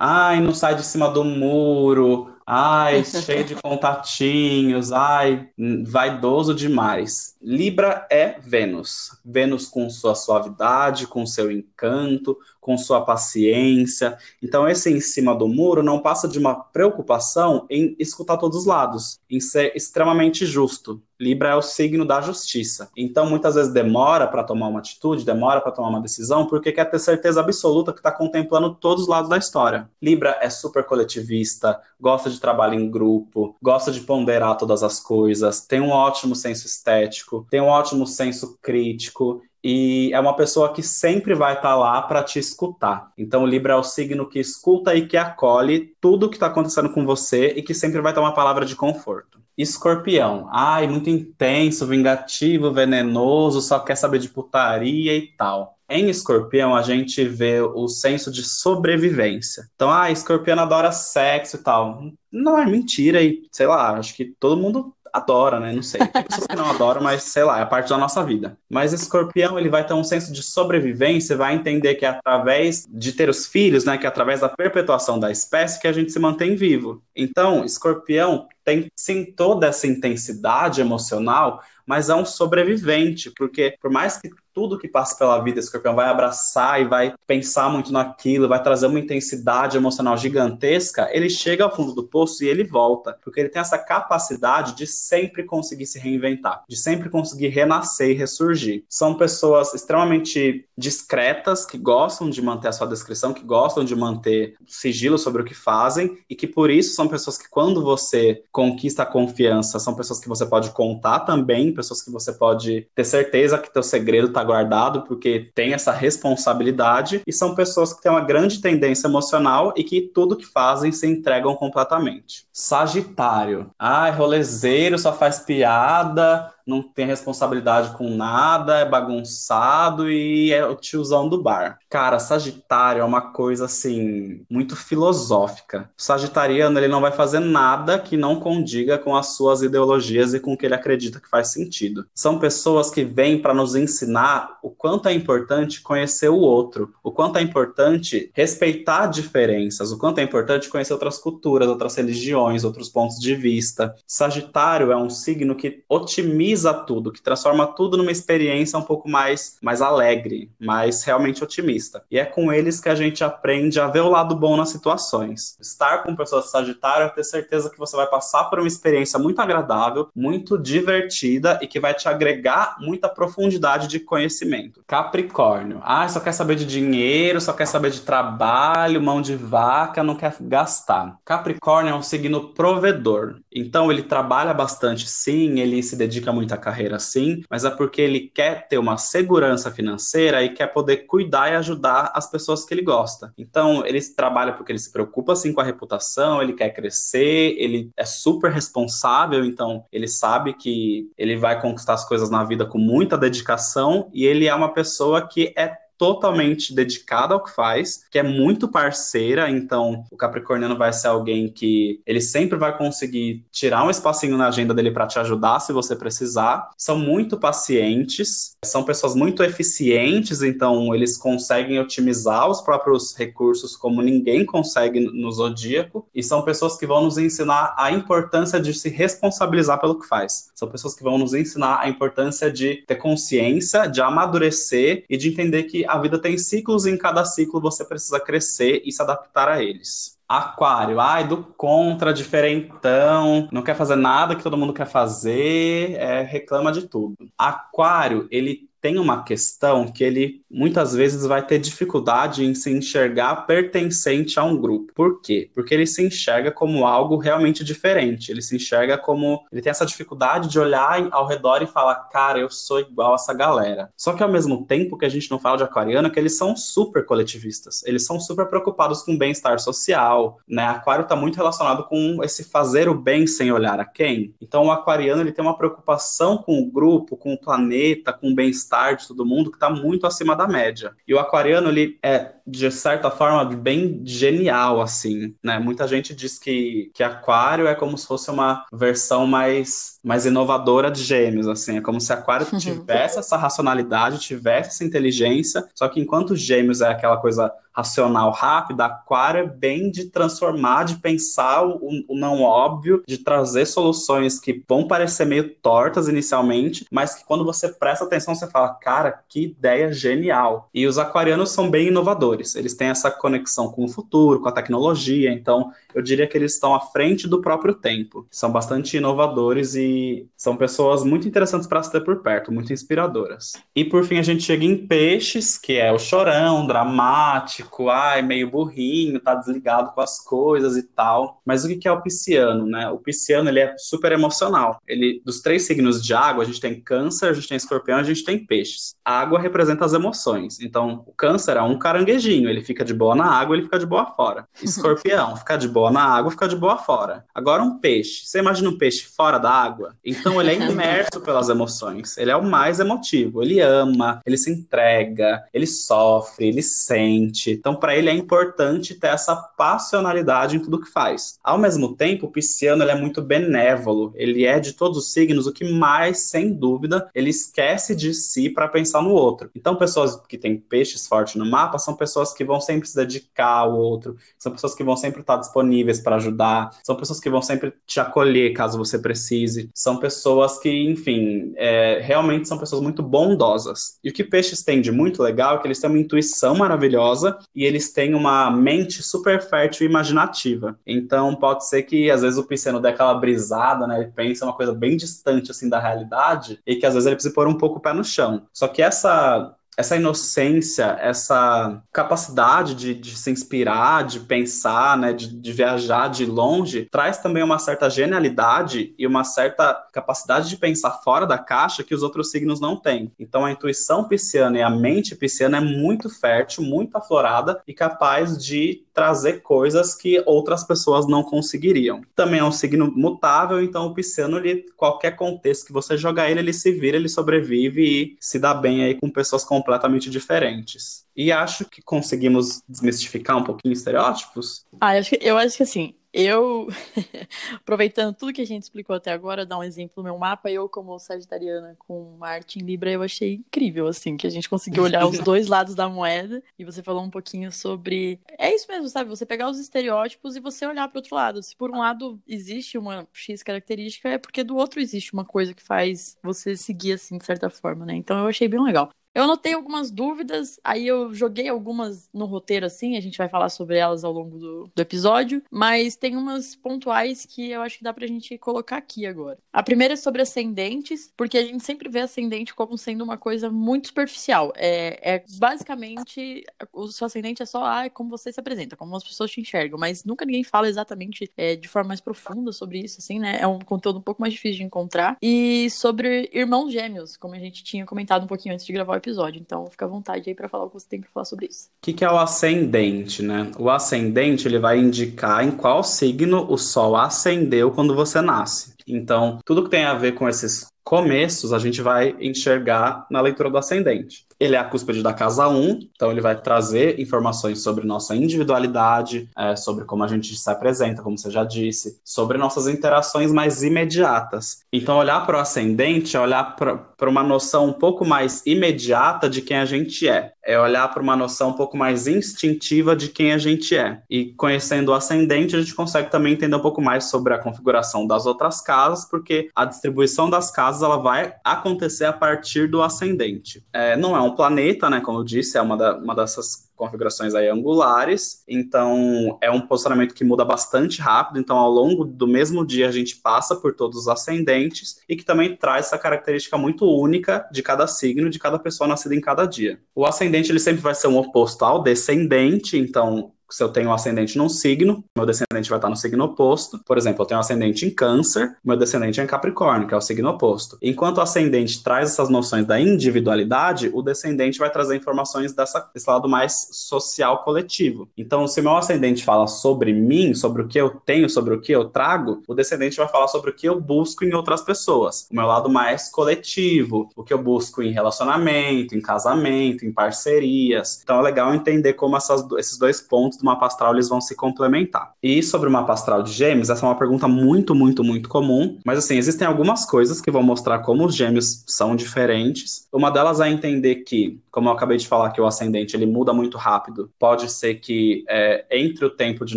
Ai, não sai de cima do muro. Ai, cheio de contatinhos. Ai, vaidoso demais. Libra é Vênus. Vênus com sua suavidade, com seu encanto, com sua paciência. Então, esse em cima do muro não passa de uma preocupação em escutar todos os lados, em ser extremamente justo. Libra é o signo da justiça. Então, muitas vezes demora para tomar uma atitude, demora para tomar uma decisão, porque quer ter certeza absoluta que está contemplando todos os lados da história. Libra é super coletivista, gosta de trabalho em grupo, gosta de ponderar todas as coisas, tem um ótimo senso estético, tem um ótimo senso crítico e é uma pessoa que sempre vai estar tá lá para te escutar. Então, o Libra é o signo que escuta e que acolhe tudo que está acontecendo com você e que sempre vai ter uma palavra de conforto. Escorpião, ai, muito intenso, vingativo, venenoso, só quer saber de putaria e tal. Em escorpião, a gente vê o senso de sobrevivência. Então, ah, escorpião adora sexo e tal. Não é mentira e, sei lá, acho que todo mundo adora, né? Não sei. Tem pessoas que não adoram, mas sei lá, é parte da nossa vida. Mas escorpião, ele vai ter um senso de sobrevivência, vai entender que é através de ter os filhos, né? Que é através da perpetuação da espécie que a gente se mantém vivo. Então, escorpião tem sim toda essa intensidade emocional, mas é um sobrevivente, porque por mais que tudo que passa pela vida, escorpião vai abraçar e vai pensar muito naquilo, vai trazer uma intensidade emocional gigantesca, ele chega ao fundo do poço e ele volta, porque ele tem essa capacidade de sempre conseguir se reinventar, de sempre conseguir renascer e ressurgir. São pessoas extremamente discretas, que gostam de manter a sua descrição, que gostam de manter sigilo sobre o que fazem e que por isso são pessoas que quando você conquista a confiança, são pessoas que você pode contar também, pessoas que você pode ter certeza que teu segredo tá guardado porque tem essa responsabilidade e são pessoas que têm uma grande tendência emocional e que tudo que fazem se entregam completamente. Sagitário. Ai, rolezeiro, só faz piada, não tem responsabilidade com nada, é bagunçado e é o tiozão do bar. Cara, Sagitário é uma coisa assim muito filosófica. O sagitariano ele não vai fazer nada que não condiga com as suas ideologias e com o que ele acredita que faz sentido. São pessoas que vêm para nos ensinar o quanto é importante conhecer o outro, o quanto é importante respeitar diferenças, o quanto é importante conhecer outras culturas, outras religiões, outros pontos de vista. Sagitário é um signo que otimiza otimiza tudo, que transforma tudo numa experiência um pouco mais, mais alegre, mais realmente otimista. E é com eles que a gente aprende a ver o lado bom nas situações. Estar com pessoas Sagitário é ter certeza que você vai passar por uma experiência muito agradável, muito divertida e que vai te agregar muita profundidade de conhecimento. Capricórnio. Ah, só quer saber de dinheiro, só quer saber de trabalho, mão de vaca, não quer gastar. Capricórnio é um signo provedor. Então ele trabalha bastante, sim, ele se dedica muito muita carreira assim, mas é porque ele quer ter uma segurança financeira e quer poder cuidar e ajudar as pessoas que ele gosta. Então, ele trabalha porque ele se preocupa assim com a reputação, ele quer crescer, ele é super responsável, então ele sabe que ele vai conquistar as coisas na vida com muita dedicação e ele é uma pessoa que é totalmente dedicada ao que faz, que é muito parceira, então o Capricorniano vai ser alguém que ele sempre vai conseguir tirar um espacinho na agenda dele para te ajudar se você precisar. São muito pacientes, são pessoas muito eficientes, então eles conseguem otimizar os próprios recursos como ninguém consegue no zodíaco, e são pessoas que vão nos ensinar a importância de se responsabilizar pelo que faz. São pessoas que vão nos ensinar a importância de ter consciência, de amadurecer e de entender que a vida tem ciclos e em cada ciclo você precisa crescer e se adaptar a eles. Aquário, ai, do contra, diferentão, não quer fazer nada que todo mundo quer fazer, é, reclama de tudo. Aquário, ele tem uma questão que ele muitas vezes vai ter dificuldade em se enxergar pertencente a um grupo. Por quê? Porque ele se enxerga como algo realmente diferente. Ele se enxerga como. Ele tem essa dificuldade de olhar ao redor e falar, cara, eu sou igual a essa galera. Só que ao mesmo tempo que a gente não fala de aquariano, é que eles são super coletivistas. Eles são super preocupados com bem-estar social, né? Aquário está muito relacionado com esse fazer o bem sem olhar a quem. Então o aquariano ele tem uma preocupação com o grupo, com o planeta, com o bem-estar bem-estar de todo mundo que está muito acima da média. E o aquariano, ele é, de certa forma, bem genial, assim, né? Muita gente diz que, que aquário é como se fosse uma versão mais, mais inovadora de gêmeos, assim. É como se aquário tivesse essa racionalidade, tivesse essa inteligência, só que enquanto gêmeos é aquela coisa racional rápida, Aquário é bem de transformar, de pensar o, o, não óbvio, de trazer soluções que vão parecer meio tortas inicialmente, mas que quando você presta atenção, você fala, cara, que ideia genial. E os aquarianos são bem inovadores, eles têm essa conexão com o futuro, com a tecnologia, então eu diria que eles estão à frente do próprio tempo. São bastante inovadores e são pessoas muito interessantes para se ter por perto, muito inspiradoras. E por fim a gente chega em peixes, que é o chorão, dramático, apático, ai, meio burrinho, tá desligado com as coisas e tal. Mas o que é o pisciano, né? O pisciano, ele é super emocional. Ele, dos três signos de água, a gente tem câncer, a gente tem escorpião, a gente tem peixes. A água representa as emoções. Então, o câncer é um caranguejinho, ele fica de boa na água, ele fica de boa fora. Escorpião, fica de boa na água, fica de boa fora. Agora, um peixe. Você imagina um peixe fora da água? Então, ele é imerso pelas emoções. Ele é o mais emotivo. Ele ama, ele se entrega, ele sofre, ele sente. Então, para ele é importante ter essa passionalidade em tudo que faz. Ao mesmo tempo, o pisciano ele é muito benévolo. Ele é de todos os signos o que mais, sem dúvida, ele esquece de si para pensar no outro. Então, pessoas que têm peixes fortes no mapa são pessoas que vão sempre se dedicar ao outro, são pessoas que vão sempre estar disponíveis para ajudar, são pessoas que vão sempre te acolher caso você precise, são pessoas que, enfim, é, realmente são pessoas muito bondosas. E o que peixes têm de muito legal é que eles têm uma intuição maravilhosa e eles têm uma mente super fértil e imaginativa. Então pode ser que às vezes o pisciano dê aquela brisada, né? Ele pensa uma coisa bem distante assim da realidade e que às vezes ele precisa pôr um pouco o pé no chão. Só que essa essa inocência, essa capacidade de, de se inspirar, de pensar, né, de, de, viajar de longe, traz também uma certa genialidade e uma certa capacidade de pensar fora da caixa que os outros signos não têm. Então a intuição pisciana e a mente pisciana é muito fértil, muito aflorada e capaz de trazer coisas que outras pessoas não conseguiriam. Também é um signo mutável, então o pisciano, ele, qualquer contexto que você jogar ele, ele se vira, ele sobrevive e se dá bem aí com pessoas completamente diferentes. E acho que conseguimos desmistificar um pouquinho estereótipos. Ah, eu acho que, eu acho que assim, eu, aproveitando tudo que a gente explicou até agora, dar um exemplo do meu mapa, eu como sagitariana com Marte em Libra, eu achei incrível, assim, que a gente conseguiu olhar os dois lados da moeda, e você falou um pouquinho sobre... É isso mesmo, sabe? Você pegar os estereótipos e você olhar para outro lado. Se por um lado existe uma X característica, é porque do outro existe uma coisa que faz você seguir, assim, de certa forma, né? Então eu achei bem legal. Eu anotei algumas dúvidas, aí eu joguei algumas no roteiro assim, a gente vai falar sobre elas ao longo do, do episódio, mas tem umas pontuais que eu acho que dá pra gente colocar aqui agora. A primeira é sobre ascendentes, porque a gente sempre vê ascendente como sendo uma coisa muito superficial. É, é basicamente, o seu ascendente é só ah, é como você se apresenta, como as pessoas te enxergam, mas nunca ninguém fala exatamente é, de forma mais profunda sobre isso, assim, né? É um conteúdo um pouco mais difícil de encontrar. E sobre irmãos gêmeos, como a gente tinha comentado um pouquinho antes de gravar o episódio. Então, fica à vontade aí para falar o que você tem para falar sobre isso. O que, que é o ascendente, né? O ascendente ele vai indicar em qual signo o Sol ascendeu quando você nasce. Então, tudo que tem a ver com esses começos a gente vai enxergar na leitura do ascendente. Ele é a cúspide da casa 1, então ele vai trazer informações sobre nossa individualidade, é, sobre como a gente se apresenta, como você já disse, sobre nossas interações mais imediatas. Então, olhar para o ascendente é olhar para uma noção um pouco mais imediata de quem a gente é. É olhar para uma noção um pouco mais instintiva de quem a gente é. E conhecendo o ascendente, a gente consegue também entender um pouco mais sobre a configuração das outras casas, porque a distribuição das casas ela vai acontecer a partir do ascendente. É, não é um planeta, né? Como eu disse, é uma, da, uma dessas configurações aí angulares, então é um posicionamento que muda bastante rápido, então ao longo do mesmo dia a gente passa por todos os ascendentes e que também traz essa característica muito única de cada signo, de cada pessoa nascida em cada dia. O ascendente ele sempre vai ser um oposto ao descendente, então se eu tenho ascendente num signo, meu descendente vai estar no signo oposto. Por exemplo, eu tenho ascendente em câncer, meu descendente é em capricórnio, que é o signo oposto. Enquanto o ascendente traz essas noções da individualidade, o descendente vai trazer informações dessa, desse lado mais social coletivo. Então, se meu ascendente fala sobre mim, sobre o que eu tenho, sobre o que eu trago, o descendente vai falar sobre o que eu busco em outras pessoas. O meu lado mais coletivo, o que eu busco em relacionamento, em casamento, em parcerias. Então é legal entender como essas, esses dois pontos do mapa astral eles vão se complementar. E sobre o mapa astral de gêmeos, essa é uma pergunta muito, muito, muito comum. Mas assim, existem algumas coisas que vão mostrar como os gêmeos são diferentes. Uma delas é entender que, como eu acabei de falar, que o ascendente ele muda muito rápido. Pode ser que é, entre o tempo de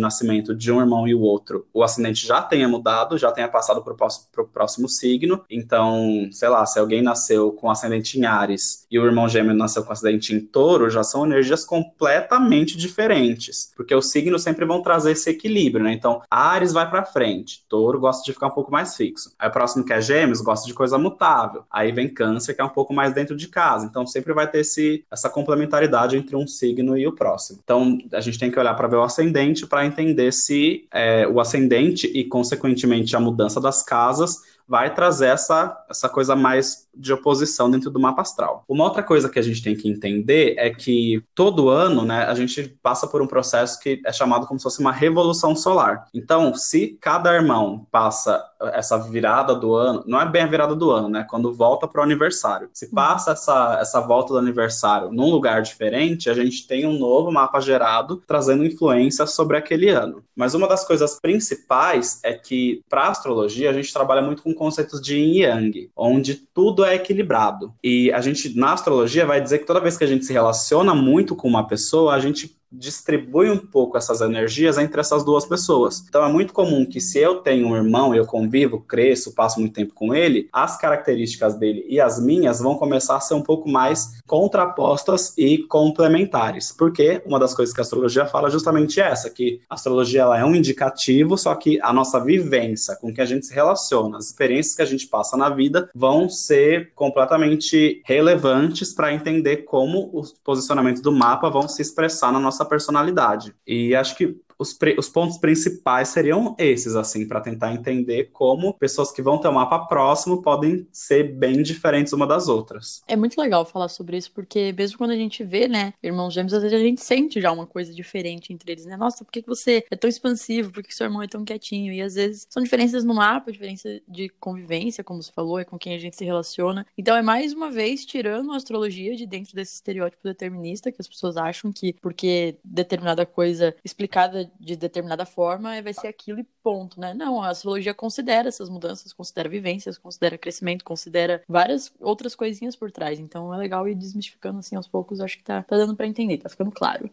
nascimento de um irmão e o outro, o ascendente já tenha mudado, já tenha passado para o próximo signo. Então, sei lá, se alguém nasceu com ascendente em Ares e o irmão gêmeo nasceu com ascendente em Touro, já são energias completamente diferentes porque os signos sempre vão trazer esse equilíbrio, né? Então, Ares vai para frente, Touro gosta de ficar um pouco mais fixo. Aí o próximo que é Gêmeos gosta de coisa mutável. Aí vem Câncer, que é um pouco mais dentro de casa. Então, sempre vai ter esse, essa complementaridade entre um signo e o próximo. Então, a gente tem que olhar para ver o ascendente para entender se é, o ascendente e, consequentemente, a mudança das casas vai trazer essa, essa coisa mais de oposição dentro do mapa astral. Uma outra coisa que a gente tem que entender é que todo ano, né, a gente passa por um processo que é chamado como se fosse uma revolução solar. Então, se cada irmão passa essa virada do ano, não é bem a virada do ano, né, quando volta para o aniversário. Se passa essa, essa volta do aniversário num lugar diferente, a gente tem um novo mapa gerado trazendo influência sobre aquele ano. Mas uma das coisas principais é que para astrologia a gente trabalha muito com conceitos de yin yang, onde tudo é equilibrado. E a gente, na astrologia, vai dizer que toda vez que a gente se relaciona muito com uma pessoa, a gente distribui um pouco essas energias entre essas duas pessoas. Então é muito comum que se eu tenho um irmão, eu convivo, cresço, passo muito tempo com ele, as características dele e as minhas vão começar a ser um pouco mais contrapostas e complementares. Porque uma das coisas que a astrologia fala é justamente essa, que a astrologia ela é um indicativo, só que a nossa vivência, com que a gente se relaciona, as experiências que a gente passa na vida vão ser completamente relevantes para entender como os posicionamentos do mapa vão se expressar na nossa personalidade. E acho que os, os pontos principais seriam esses, assim, para tentar entender como pessoas que vão ter um mapa próximo podem ser bem diferentes uma das outras. É muito legal falar sobre isso, porque mesmo quando a gente vê, né, irmãos gêmeos, às vezes a gente sente já uma coisa diferente entre eles, né? Nossa, por que você é tão expansivo? Por que seu irmão é tão quietinho? E às vezes são diferenças no mapa, diferença de convivência, como você falou, é com quem a gente se relaciona. Então é mais uma vez tirando a astrologia de dentro desse estereótipo determinista que as pessoas acham que porque determinada coisa explicada de determinada forma, vai ser aquilo e ponto, né? Não, a astrologia considera essas mudanças, considera vivências, considera crescimento, considera várias outras coisinhas por trás. Então é legal ir desmistificando assim aos poucos, acho que tá, tá dando para entender, tá ficando claro.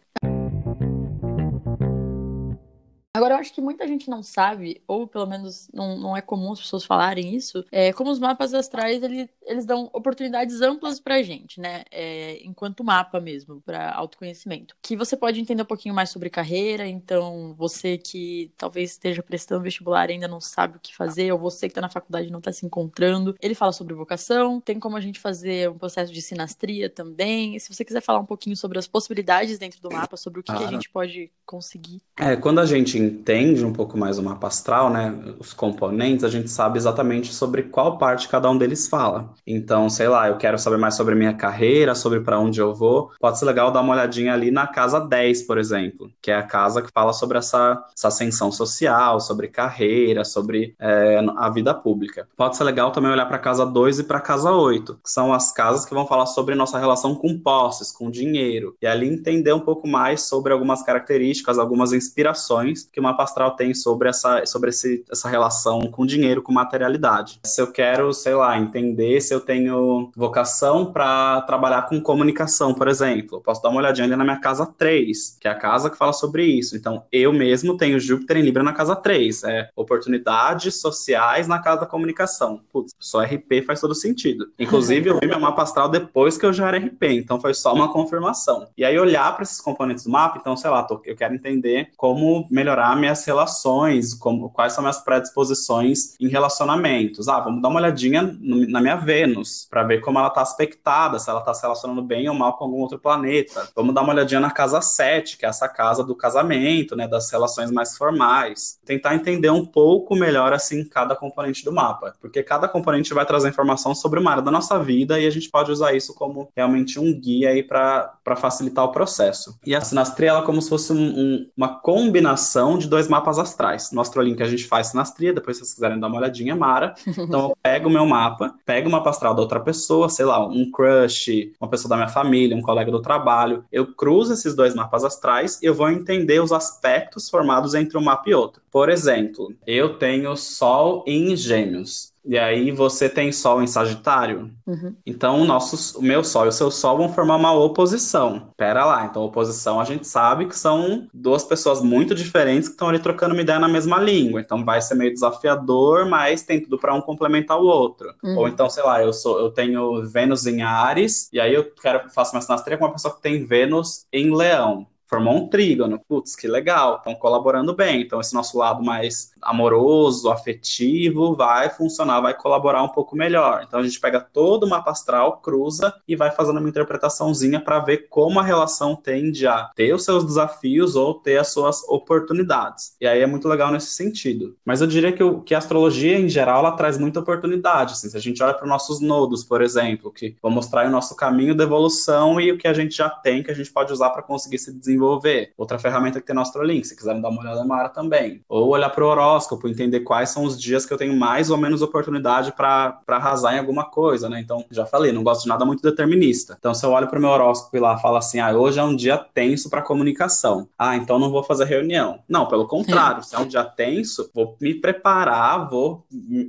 Agora, eu acho que muita gente não sabe, ou pelo menos não, não é comum as pessoas falarem isso, é, como os mapas astrais, ele, eles dão oportunidades amplas pra gente, né? É, enquanto mapa mesmo, para autoconhecimento. Que você pode entender um pouquinho mais sobre carreira, então você que talvez esteja prestando vestibular e ainda não sabe o que fazer, ou você que tá na faculdade e não tá se encontrando. Ele fala sobre vocação, tem como a gente fazer um processo de sinastria também. Se você quiser falar um pouquinho sobre as possibilidades dentro do mapa, sobre o que, que a gente pode conseguir. É, quando a gente entende um pouco mais o mapa astral, né, os componentes, a gente sabe exatamente sobre qual parte cada um deles fala. Então, sei lá, eu quero saber mais sobre minha carreira, sobre para onde eu vou. Pode ser legal dar uma olhadinha ali na casa 10, por exemplo, que é a casa que fala sobre essa, essa ascensão social, sobre carreira, sobre é, a vida pública. Pode ser legal também olhar para casa 2 e para casa 8, que são as casas que vão falar sobre nossa relação com posses, com dinheiro, e ali entender um pouco mais sobre algumas características, algumas inspirações que o mapa astral tem sobre essa, sobre esse, essa relação com dinheiro, com materialidade. Se eu quero, sei lá, entender se eu tenho vocação para trabalhar com comunicação, por exemplo, posso dar uma olhadinha ali na minha casa 3, que é a casa que fala sobre isso. Então, eu mesmo tenho Júpiter em Libra na casa 3, é oportunidades sociais na casa da comunicação. Putz, só RP faz todo sentido. Inclusive, eu vi meu mapa astral depois que eu já era RP, então foi só uma confirmação. E aí, olhar para esses componentes do mapa, então, sei lá, tô, eu quero entender como melhorar minha minhas relações, como, quais são minhas predisposições em relacionamentos. Ah, vamos dar uma olhadinha no, na minha Vênus, para ver como ela está aspectada, se ela está se relacionando bem ou mal com algum outro planeta. Vamos dar uma olhadinha na casa 7, que é essa casa do casamento, né, das relações mais formais. Tentar entender um pouco melhor, assim, cada componente do mapa, porque cada componente vai trazer informação sobre uma área da nossa vida e a gente pode usar isso como realmente um guia aí para facilitar o processo. E a sinastria, ela é como se fosse um, um, uma combinação de dois mapas astrais. No Astrolink a gente faz sinastria, depois se vocês quiserem dar uma olhadinha, Mara. Então eu pego o meu mapa, pego o mapa astral da outra pessoa, sei lá, um crush, uma pessoa da minha família, um colega do trabalho. Eu cruzo esses dois mapas astrais e eu vou entender os aspectos formados entre um mapa e outro. Por exemplo, eu tenho Sol em Gêmeos. E aí você tem Sol em Sagitário. Uhum. Então o, nosso, o meu Sol e o seu Sol vão formar uma oposição. Pera lá, então oposição a gente sabe que são duas pessoas muito diferentes que estão ali trocando uma ideia na mesma língua. Então vai ser meio desafiador, mas tem tudo para um complementar o outro. Uhum. Ou então, sei lá, eu sou eu tenho Vênus em Ares, e aí eu quero faço uma sinastria com uma pessoa que tem Vênus em Leão formou um trígono. Putz, que legal, estão colaborando bem. Então, esse nosso lado mais amoroso, afetivo, vai funcionar, vai colaborar um pouco melhor. Então, a gente pega todo o mapa astral, cruza e vai fazendo uma interpretaçãozinha para ver como a relação tende a ter os seus desafios ou ter as suas oportunidades. E aí é muito legal nesse sentido. Mas eu diria que, o, que a astrologia, em geral, ela traz muita oportunidade. Assim, se a gente olha para os nossos nodos, por exemplo, que vão mostrar o nosso caminho de evolução e o que a gente já tem, que a gente pode usar para conseguir se desenvolver desenvolver. Outra ferramenta que tem no Astrolink, se quiserem dar uma olhada na Mara também. Ou olhar para o horóscopo, entender quais são os dias que eu tenho mais ou menos oportunidade para arrasar em alguma coisa, né? Então, já falei, não gosto de nada muito determinista. Então, se eu olho para o meu horóscopo e lá falo assim, ah, hoje é um dia tenso para comunicação. Ah, então não vou fazer reunião. Não, pelo contrário, se é um dia tenso, vou me preparar, vou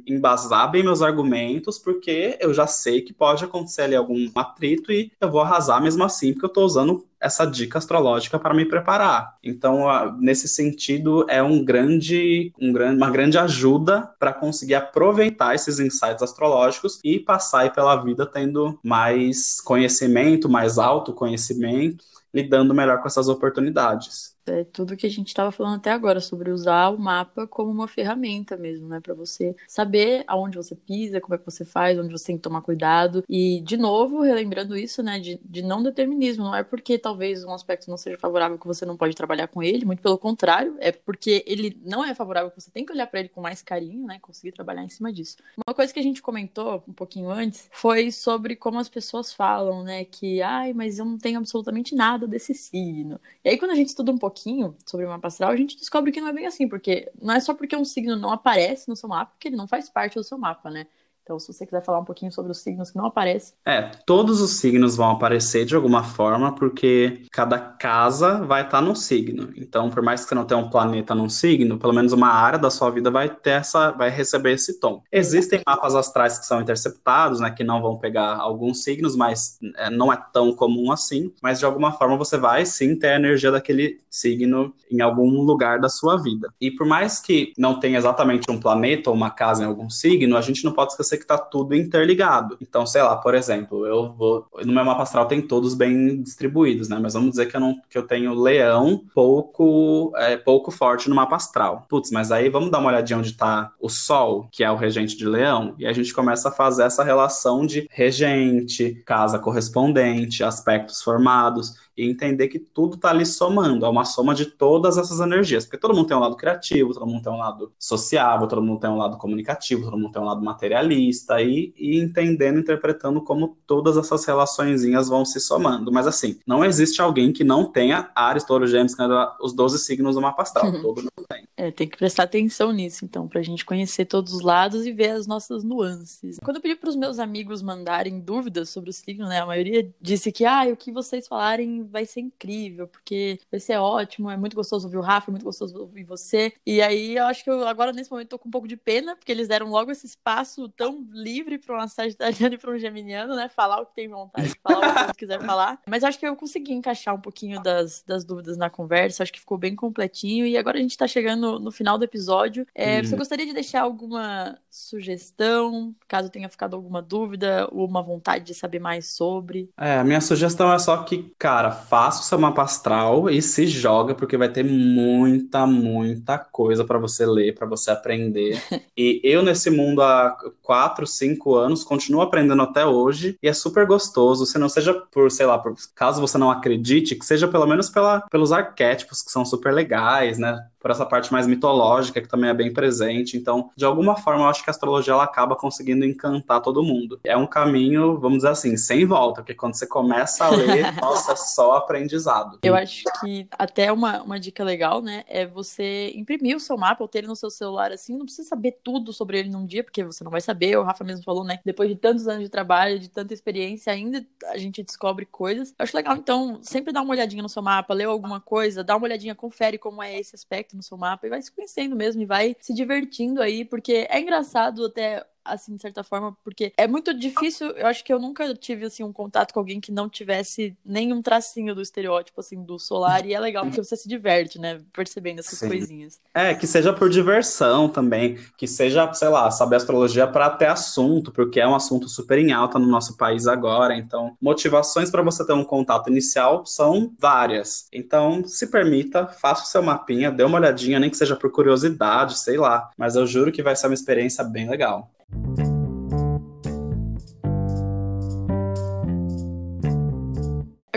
embasar bem meus argumentos, porque eu já sei que pode acontecer ali algum atrito e eu vou arrasar mesmo assim, porque eu estou usando essa dica astrológica para me preparar. Então, nesse sentido, é um grande, um grande, uma grande ajuda para conseguir aproveitar esses insights astrológicos e passar pela vida tendo mais conhecimento, mais autoconhecimento, lidando melhor com essas oportunidades. É tudo que a gente estava falando até agora sobre usar o mapa como uma ferramenta mesmo, né, para você saber aonde você pisa, como é que você faz, onde você tem que tomar cuidado. E de novo, relembrando isso, né, de, de não determinismo, não é porque talvez um aspecto não seja favorável que você não pode trabalhar com ele, muito pelo contrário, é porque ele não é favorável que você tem que olhar para ele com mais carinho, né, conseguir trabalhar em cima disso. Uma coisa que a gente comentou um pouquinho antes foi sobre como as pessoas falam, né, que ai, mas eu não tenho absolutamente nada desse signo. E aí quando a gente estuda um pouquinho sobre o mapa astral, a gente descobre que não é bem assim, porque não é só porque um signo não aparece no seu mapa que ele não faz parte do seu mapa, né? Então, se você quiser falar um pouquinho sobre os signos que não aparecem. É, todos os signos vão aparecer de alguma forma, porque cada casa vai estar num signo. Então, por mais que você não tenha um planeta num signo, pelo menos uma área da sua vida vai ter essa, vai receber esse tom. Existem mapas astrais que são interceptados, né, que não vão pegar alguns signos, mas é, não é tão comum assim. Mas de alguma forma você vai sim ter a energia daquele signo em algum lugar da sua vida. E por mais que não tenha exatamente um planeta ou uma casa em algum signo, a gente não pode esquecer que está tudo interligado. Então, sei lá, por exemplo, eu vou. No meu mapa astral tem todos bem distribuídos, né? Mas vamos dizer que eu, não, que eu tenho leão pouco, é, pouco forte no mapa astral. Putz, mas aí vamos dar uma olhadinha onde está o Sol, que é o regente de leão, e a gente começa a fazer essa relação de regente, casa correspondente, aspectos formados e entender que tudo está ali somando, é uma soma de todas essas energias, porque todo mundo tem um lado criativo, todo mundo tem um lado sociável, todo mundo tem um lado comunicativo, todo mundo tem um lado materialista, e, e entendendo, interpretando como todas essas relaçõezinhas vão se somando. Mas assim, não existe alguém que não tenha Ares, Touro, Gêmeos, os 12 signos do mapa astral, uhum. todo mundo tem. É, tem que prestar atenção nisso, então, pra gente conhecer todos os lados e ver as nossas nuances. Quando eu pedi pros meus amigos mandarem dúvidas sobre o signo, né, a maioria disse que, ah, o que vocês falarem vai ser incrível, porque vai ser ótimo, é muito gostoso ouvir o Rafa, é muito gostoso ouvir você. E aí eu acho que eu agora nesse momento tô com um pouco de pena, porque eles deram logo esse espaço tão livre para uma sagitariana e para um geminiano, né? Falar o que tem vontade de falar, o que quiser falar. Mas acho que eu consegui encaixar um pouquinho das, das dúvidas na conversa, acho que ficou bem completinho. E agora a gente tá chegando no final do episódio. É, Você gostaria de deixar alguma sugestão, caso tenha ficado alguma dúvida ou uma vontade de saber mais sobre? É, a minha sugestão é só que, cara, faça o seu mapa astral e se joga, porque vai ter muita, muita coisa para você ler, para você aprender. e eu, nesse mundo há quatro, cinco anos, continuo aprendendo até hoje, e é super gostoso. Se não seja por, sei lá, por, caso você não acredite, que seja pelo menos pela, pelos arquétipos que são super legais, né? Por essa parte mais mitológica que também é bem presente. Então, de alguma forma, eu acho que a astrologia ela acaba conseguindo encantar todo mundo. É um caminho, vamos dizer assim, sem volta, porque quando você começa a ler, nossa, é só aprendizado. Eu acho que até uma, uma dica legal, né, é você imprimir o seu mapa ou ter ele no seu celular assim, não precisa saber tudo sobre ele num dia, porque você não vai saber. O Rafa mesmo falou, né, depois de tantos anos de trabalho, de tanta experiência, ainda a gente descobre coisas. Eu acho legal, então, sempre dar uma olhadinha no seu mapa, ler alguma coisa, dá uma olhadinha, confere como é esse aspecto no seu mapa e vai se conhecendo mesmo e vai se divertindo aí, porque é engraçado até assim, de certa forma, porque é muito difícil. Eu acho que eu nunca tive, assim, um contato com alguém que não tivesse nenhum tracinho do estereótipo, assim, do solar. E é legal porque você se diverte, né? Percebendo essas Sim. coisinhas. É, que seja por diversão também. Que seja, sei lá, saber astrologia para ter assunto, porque é um assunto super em alta no nosso país agora. Então, motivações para você ter um contato inicial são várias. Então, se permita, faça o seu mapinha, dê uma olhadinha, nem que seja por curiosidade, sei lá. Mas eu juro que vai ser uma experiência bem legal. Thank you.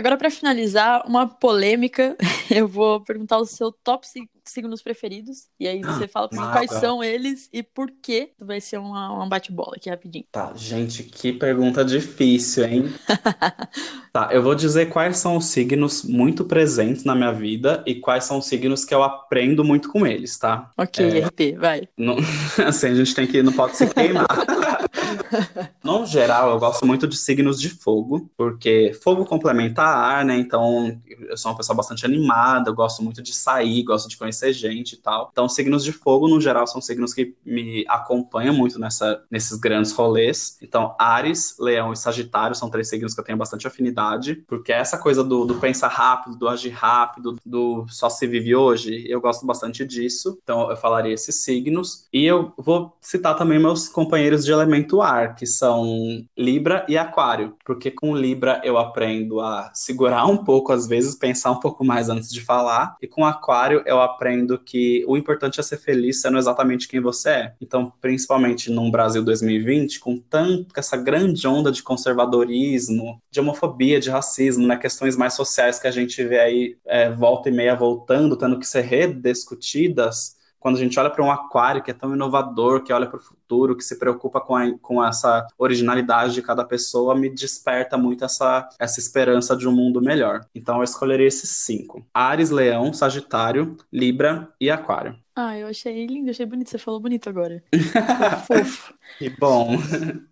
Agora, para finalizar, uma polêmica, eu vou perguntar o seu top signos preferidos. E aí você fala pra mim quais são eles e por quê. Vai ser uma, uma bate-bola aqui rapidinho. Tá, gente, que pergunta difícil, hein? tá, eu vou dizer quais são os signos muito presentes na minha vida e quais são os signos que eu aprendo muito com eles, tá? Ok, é... RP, vai. Não... assim, a gente tem que. Não pode se queimar. No geral, eu gosto muito de signos de fogo, porque fogo complementa ar, né? Então, eu sou uma pessoa bastante animada, eu gosto muito de sair, gosto de conhecer gente e tal. Então, signos de fogo, no geral, são signos que me acompanham muito nessa, nesses grandes rolês. Então, Ares, Leão e Sagitário são três signos que eu tenho bastante afinidade, porque essa coisa do, do pensar rápido, do agir rápido, do só se vive hoje, eu gosto bastante disso. Então, eu falaria esses signos. E eu vou citar também meus companheiros de elemento ar, que são Libra e Aquário, porque com Libra eu aprendo a segurar um pouco, às vezes, pensar um pouco mais antes de falar, e com Aquário eu aprendo que o importante é ser feliz sendo exatamente quem você é. Então, principalmente num Brasil 2020, com tanto essa grande onda de conservadorismo, de homofobia, de racismo, né, questões mais sociais que a gente vê aí é, volta e meia voltando, tendo que ser rediscutidas, quando a gente olha para um aquário que é tão inovador, que olha para o futuro, que se preocupa com, a, com essa originalidade de cada pessoa, me desperta muito essa, essa esperança de um mundo melhor. Então eu escolheria esses cinco: Ares, Leão, Sagitário, Libra e Aquário. Ah, eu achei lindo, achei bonito. Você falou bonito agora. Fofo. Que bom.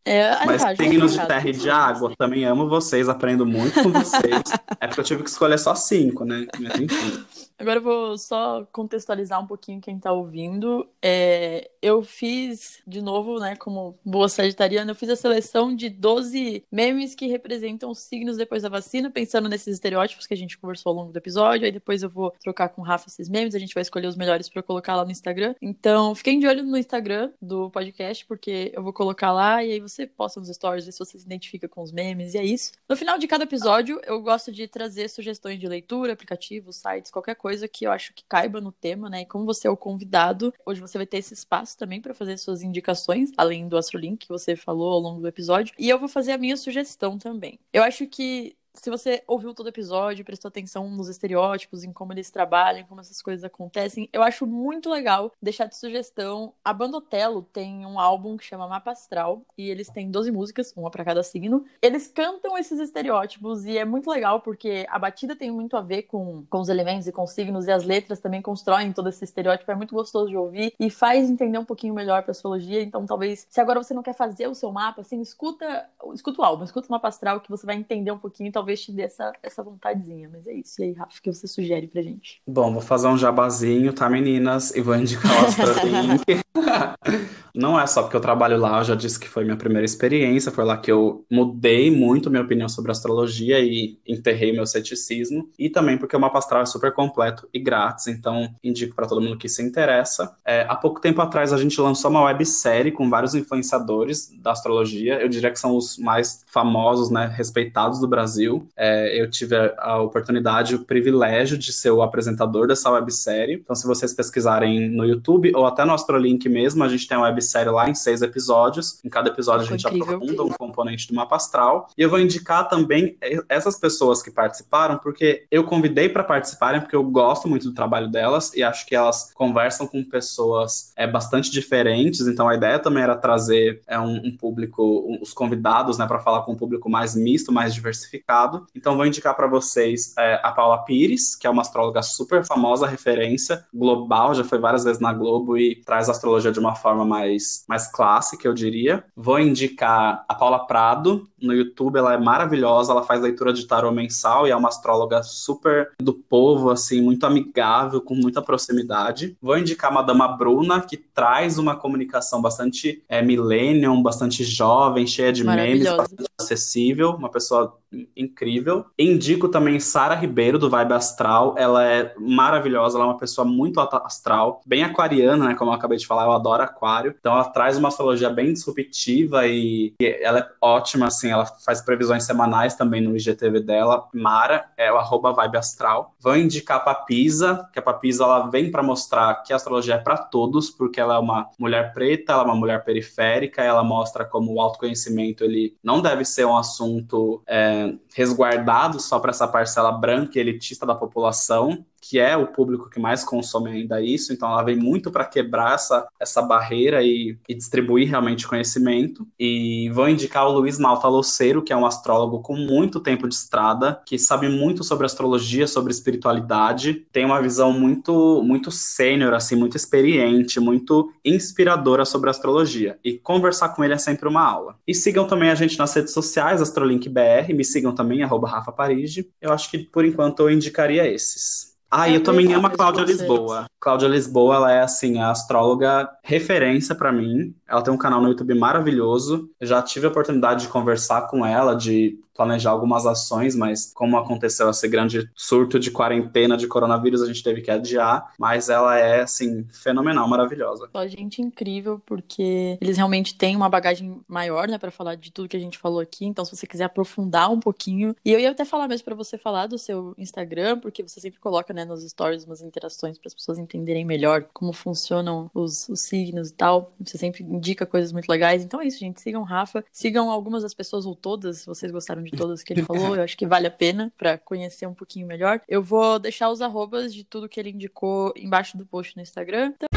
É, Mas tá, signos de justificado. terra e de água, também amo vocês, aprendo muito com vocês. é porque eu tive que escolher só cinco, né? Mas enfim. Agora eu vou só contextualizar um pouquinho quem tá ouvindo. É, eu fiz, de novo, né, como boa sagitariana, eu fiz a seleção de 12 memes que representam os signos depois da vacina, pensando nesses estereótipos que a gente conversou ao longo do episódio. Aí depois eu vou trocar com o Rafa esses memes, a gente vai escolher os melhores pra colocar lá no Instagram. Então, fiquem de olho no Instagram do podcast, porque eu vou colocar lá e aí você posta nos stories, vê se você se identifica com os memes, e é isso. No final de cada episódio, eu gosto de trazer sugestões de leitura, aplicativos, sites, qualquer coisa que eu acho que caiba no tema, né? E como você é o convidado, hoje você vai ter esse espaço também para fazer suas indicações, além do Astrolink que você falou ao longo do episódio. E eu vou fazer a minha sugestão também. Eu acho que se você ouviu todo o episódio, prestou atenção nos estereótipos, em como eles trabalham, como essas coisas acontecem, eu acho muito legal deixar de sugestão. A banda Otelo tem um álbum que chama Mapa Astral e eles têm 12 músicas, uma para cada signo. Eles cantam esses estereótipos e é muito legal porque a batida tem muito a ver com, com os elementos e com os signos e as letras também constroem todo esse estereótipo. É muito gostoso de ouvir e faz entender um pouquinho melhor pra astrologia. Então, talvez, se agora você não quer fazer o seu mapa, assim, escuta, escuta o álbum, escuta o Mapa Astral que você vai entender um pouquinho e talvez te dê essa, essa vontadezinha. Mas é isso. E aí, Rafa, o que você sugere pra gente? Bom, vou fazer um jabazinho, tá, meninas? E vou indicar o Astrolink. Não é só porque eu trabalho lá, eu já disse que foi minha primeira experiência, foi lá que eu mudei muito minha opinião sobre astrologia e enterrei meu ceticismo, e também porque o mapa astral é super completo e grátis, então indico para todo mundo que se interessa. É, há pouco tempo atrás a gente lançou uma websérie com vários influenciadores da astrologia, eu diria que são os mais famosos, né, respeitados do Brasil. É, eu tive a, oportunidade, o privilégio de ser o apresentador dessa websérie, então se vocês pesquisarem no YouTube ou até no Astrolink mesmo, a gente tem uma websérie lá em seis episódios. Em cada episódio Foi a gente incrível. aprofunda um componente do mapa astral. E eu vou indicar também essas pessoas que participaram, porque eu convidei para participarem, porque eu gosto muito do trabalho delas e acho que elas conversam com pessoas é, bastante diferentes. Então a ideia também era trazer é, um, um público, um- os convidados, né, para falar com um público mais misto, mais diversificado. Então vou indicar para vocês é, a Paula Pires, que é uma astróloga super famosa, referência global, já foi várias vezes na Globo e traz a astrologia de uma forma mais, mais clássica, eu diria. Vou indicar a Paula Prado, no YouTube, ela é maravilhosa, ela faz leitura de tarô mensal e é uma astróloga super do povo, assim, muito amigável, com muita proximidade. Vou indicar a Madama Bruna, que traz uma comunicação bastante é, millennium, bastante jovem, cheia de memes, bastante acessível, uma pessoa incrível. Indico também Sara Ribeiro, do Vibe Astral. Ela é maravilhosa, ela é uma pessoa muito astral, bem aquariana, né? Como eu acabei de falar, eu adoro aquário. Então ela traz uma astrologia bem disruptiva e, e ela é ótima, assim. Ela faz previsões semanais também no IGTV dela. Mara, é o arroba Vibe Astral. Vou indicar a Papisa, que a Papisa ela vem para mostrar que a astrologia é para todos, porque ela é uma mulher preta, ela é uma mulher periférica, ela mostra como o autoconhecimento ele não deve ser um assunto é, resguardado só para essa parcela branca e elitista da população. Que é o público que mais consome ainda isso, então ela vem muito para quebrar essa, essa barreira e, e, distribuir realmente conhecimento. E vou indicar o Luiz Malta Loceiro, que é um astrólogo com muito tempo de estrada, que sabe muito sobre astrologia, sobre espiritualidade, tem uma visão muito muito sênior, assim, muito experiente, muito inspiradora sobre astrologia. E conversar com ele é sempre uma aula. E sigam também a gente nas redes sociais, AstrolinkBR, me sigam também, arroba Rafa Parigi. Eu acho que por enquanto eu indicaria esses. Ah, eu também amo a Cláudia Lisboa. Cláudia Lisboa, ela é assim a astróloga referência para mim. Ela tem um canal no YouTube maravilhoso. Eu já tive a oportunidade de conversar com ela, de planejar algumas ações, mas como aconteceu esse grande surto de quarentena de coronavírus, a gente teve que adiar. Mas ela é, assim, fenomenal, maravilhosa. Só gente incrível, porque eles realmente têm uma bagagem maior, né, para falar de tudo que a gente falou aqui. Então, se você quiser aprofundar um pouquinho. E eu ia até falar mesmo para você falar do seu Instagram, porque você sempre coloca, né, nos stories umas interações para as pessoas entenderem melhor como funcionam os, os signos e tal. Você sempre indica coisas muito legais. Então é isso, gente. Sigam Rafa. Sigam algumas das pessoas, ou todas, se vocês gostaram todas que ele falou. Eu acho que vale a pena para conhecer um pouquinho melhor. Eu vou deixar os arrobas de tudo que ele indicou embaixo do post no Instagram. Então...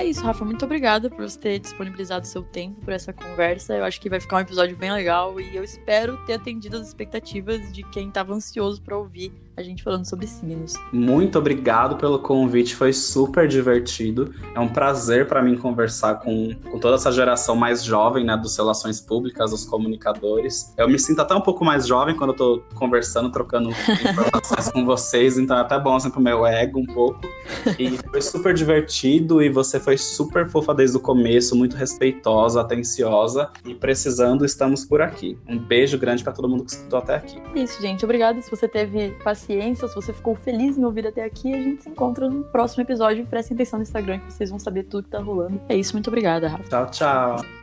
É isso, Rafa. Muito obrigada por você ter disponibilizado seu tempo para essa conversa. Eu acho que vai ficar um episódio bem legal e eu espero ter atendido as expectativas de quem estava ansioso para ouvir a gente falando sobre signos. Muito obrigado pelo convite, foi super divertido. É um prazer para mim conversar com, com toda essa geração mais jovem, né, dos relações públicas, dos comunicadores. Eu me sinto até um pouco mais jovem quando eu tô conversando, trocando informações com vocês, então é até bom assim pro meu ego um pouco. E foi super divertido e você foi super fofa desde o começo, muito respeitosa, atenciosa e precisando, estamos por aqui. Um beijo grande para todo mundo que escutou até aqui. Isso, gente. Obrigada se você teve paciência paciência, se você ficou feliz em ouvir até aqui, a gente se encontra no próximo episódio. Prestem atenção no Instagram que vocês vão saber tudo que tá rolando. É isso, muito obrigada, Rafa. Tchau, tchau.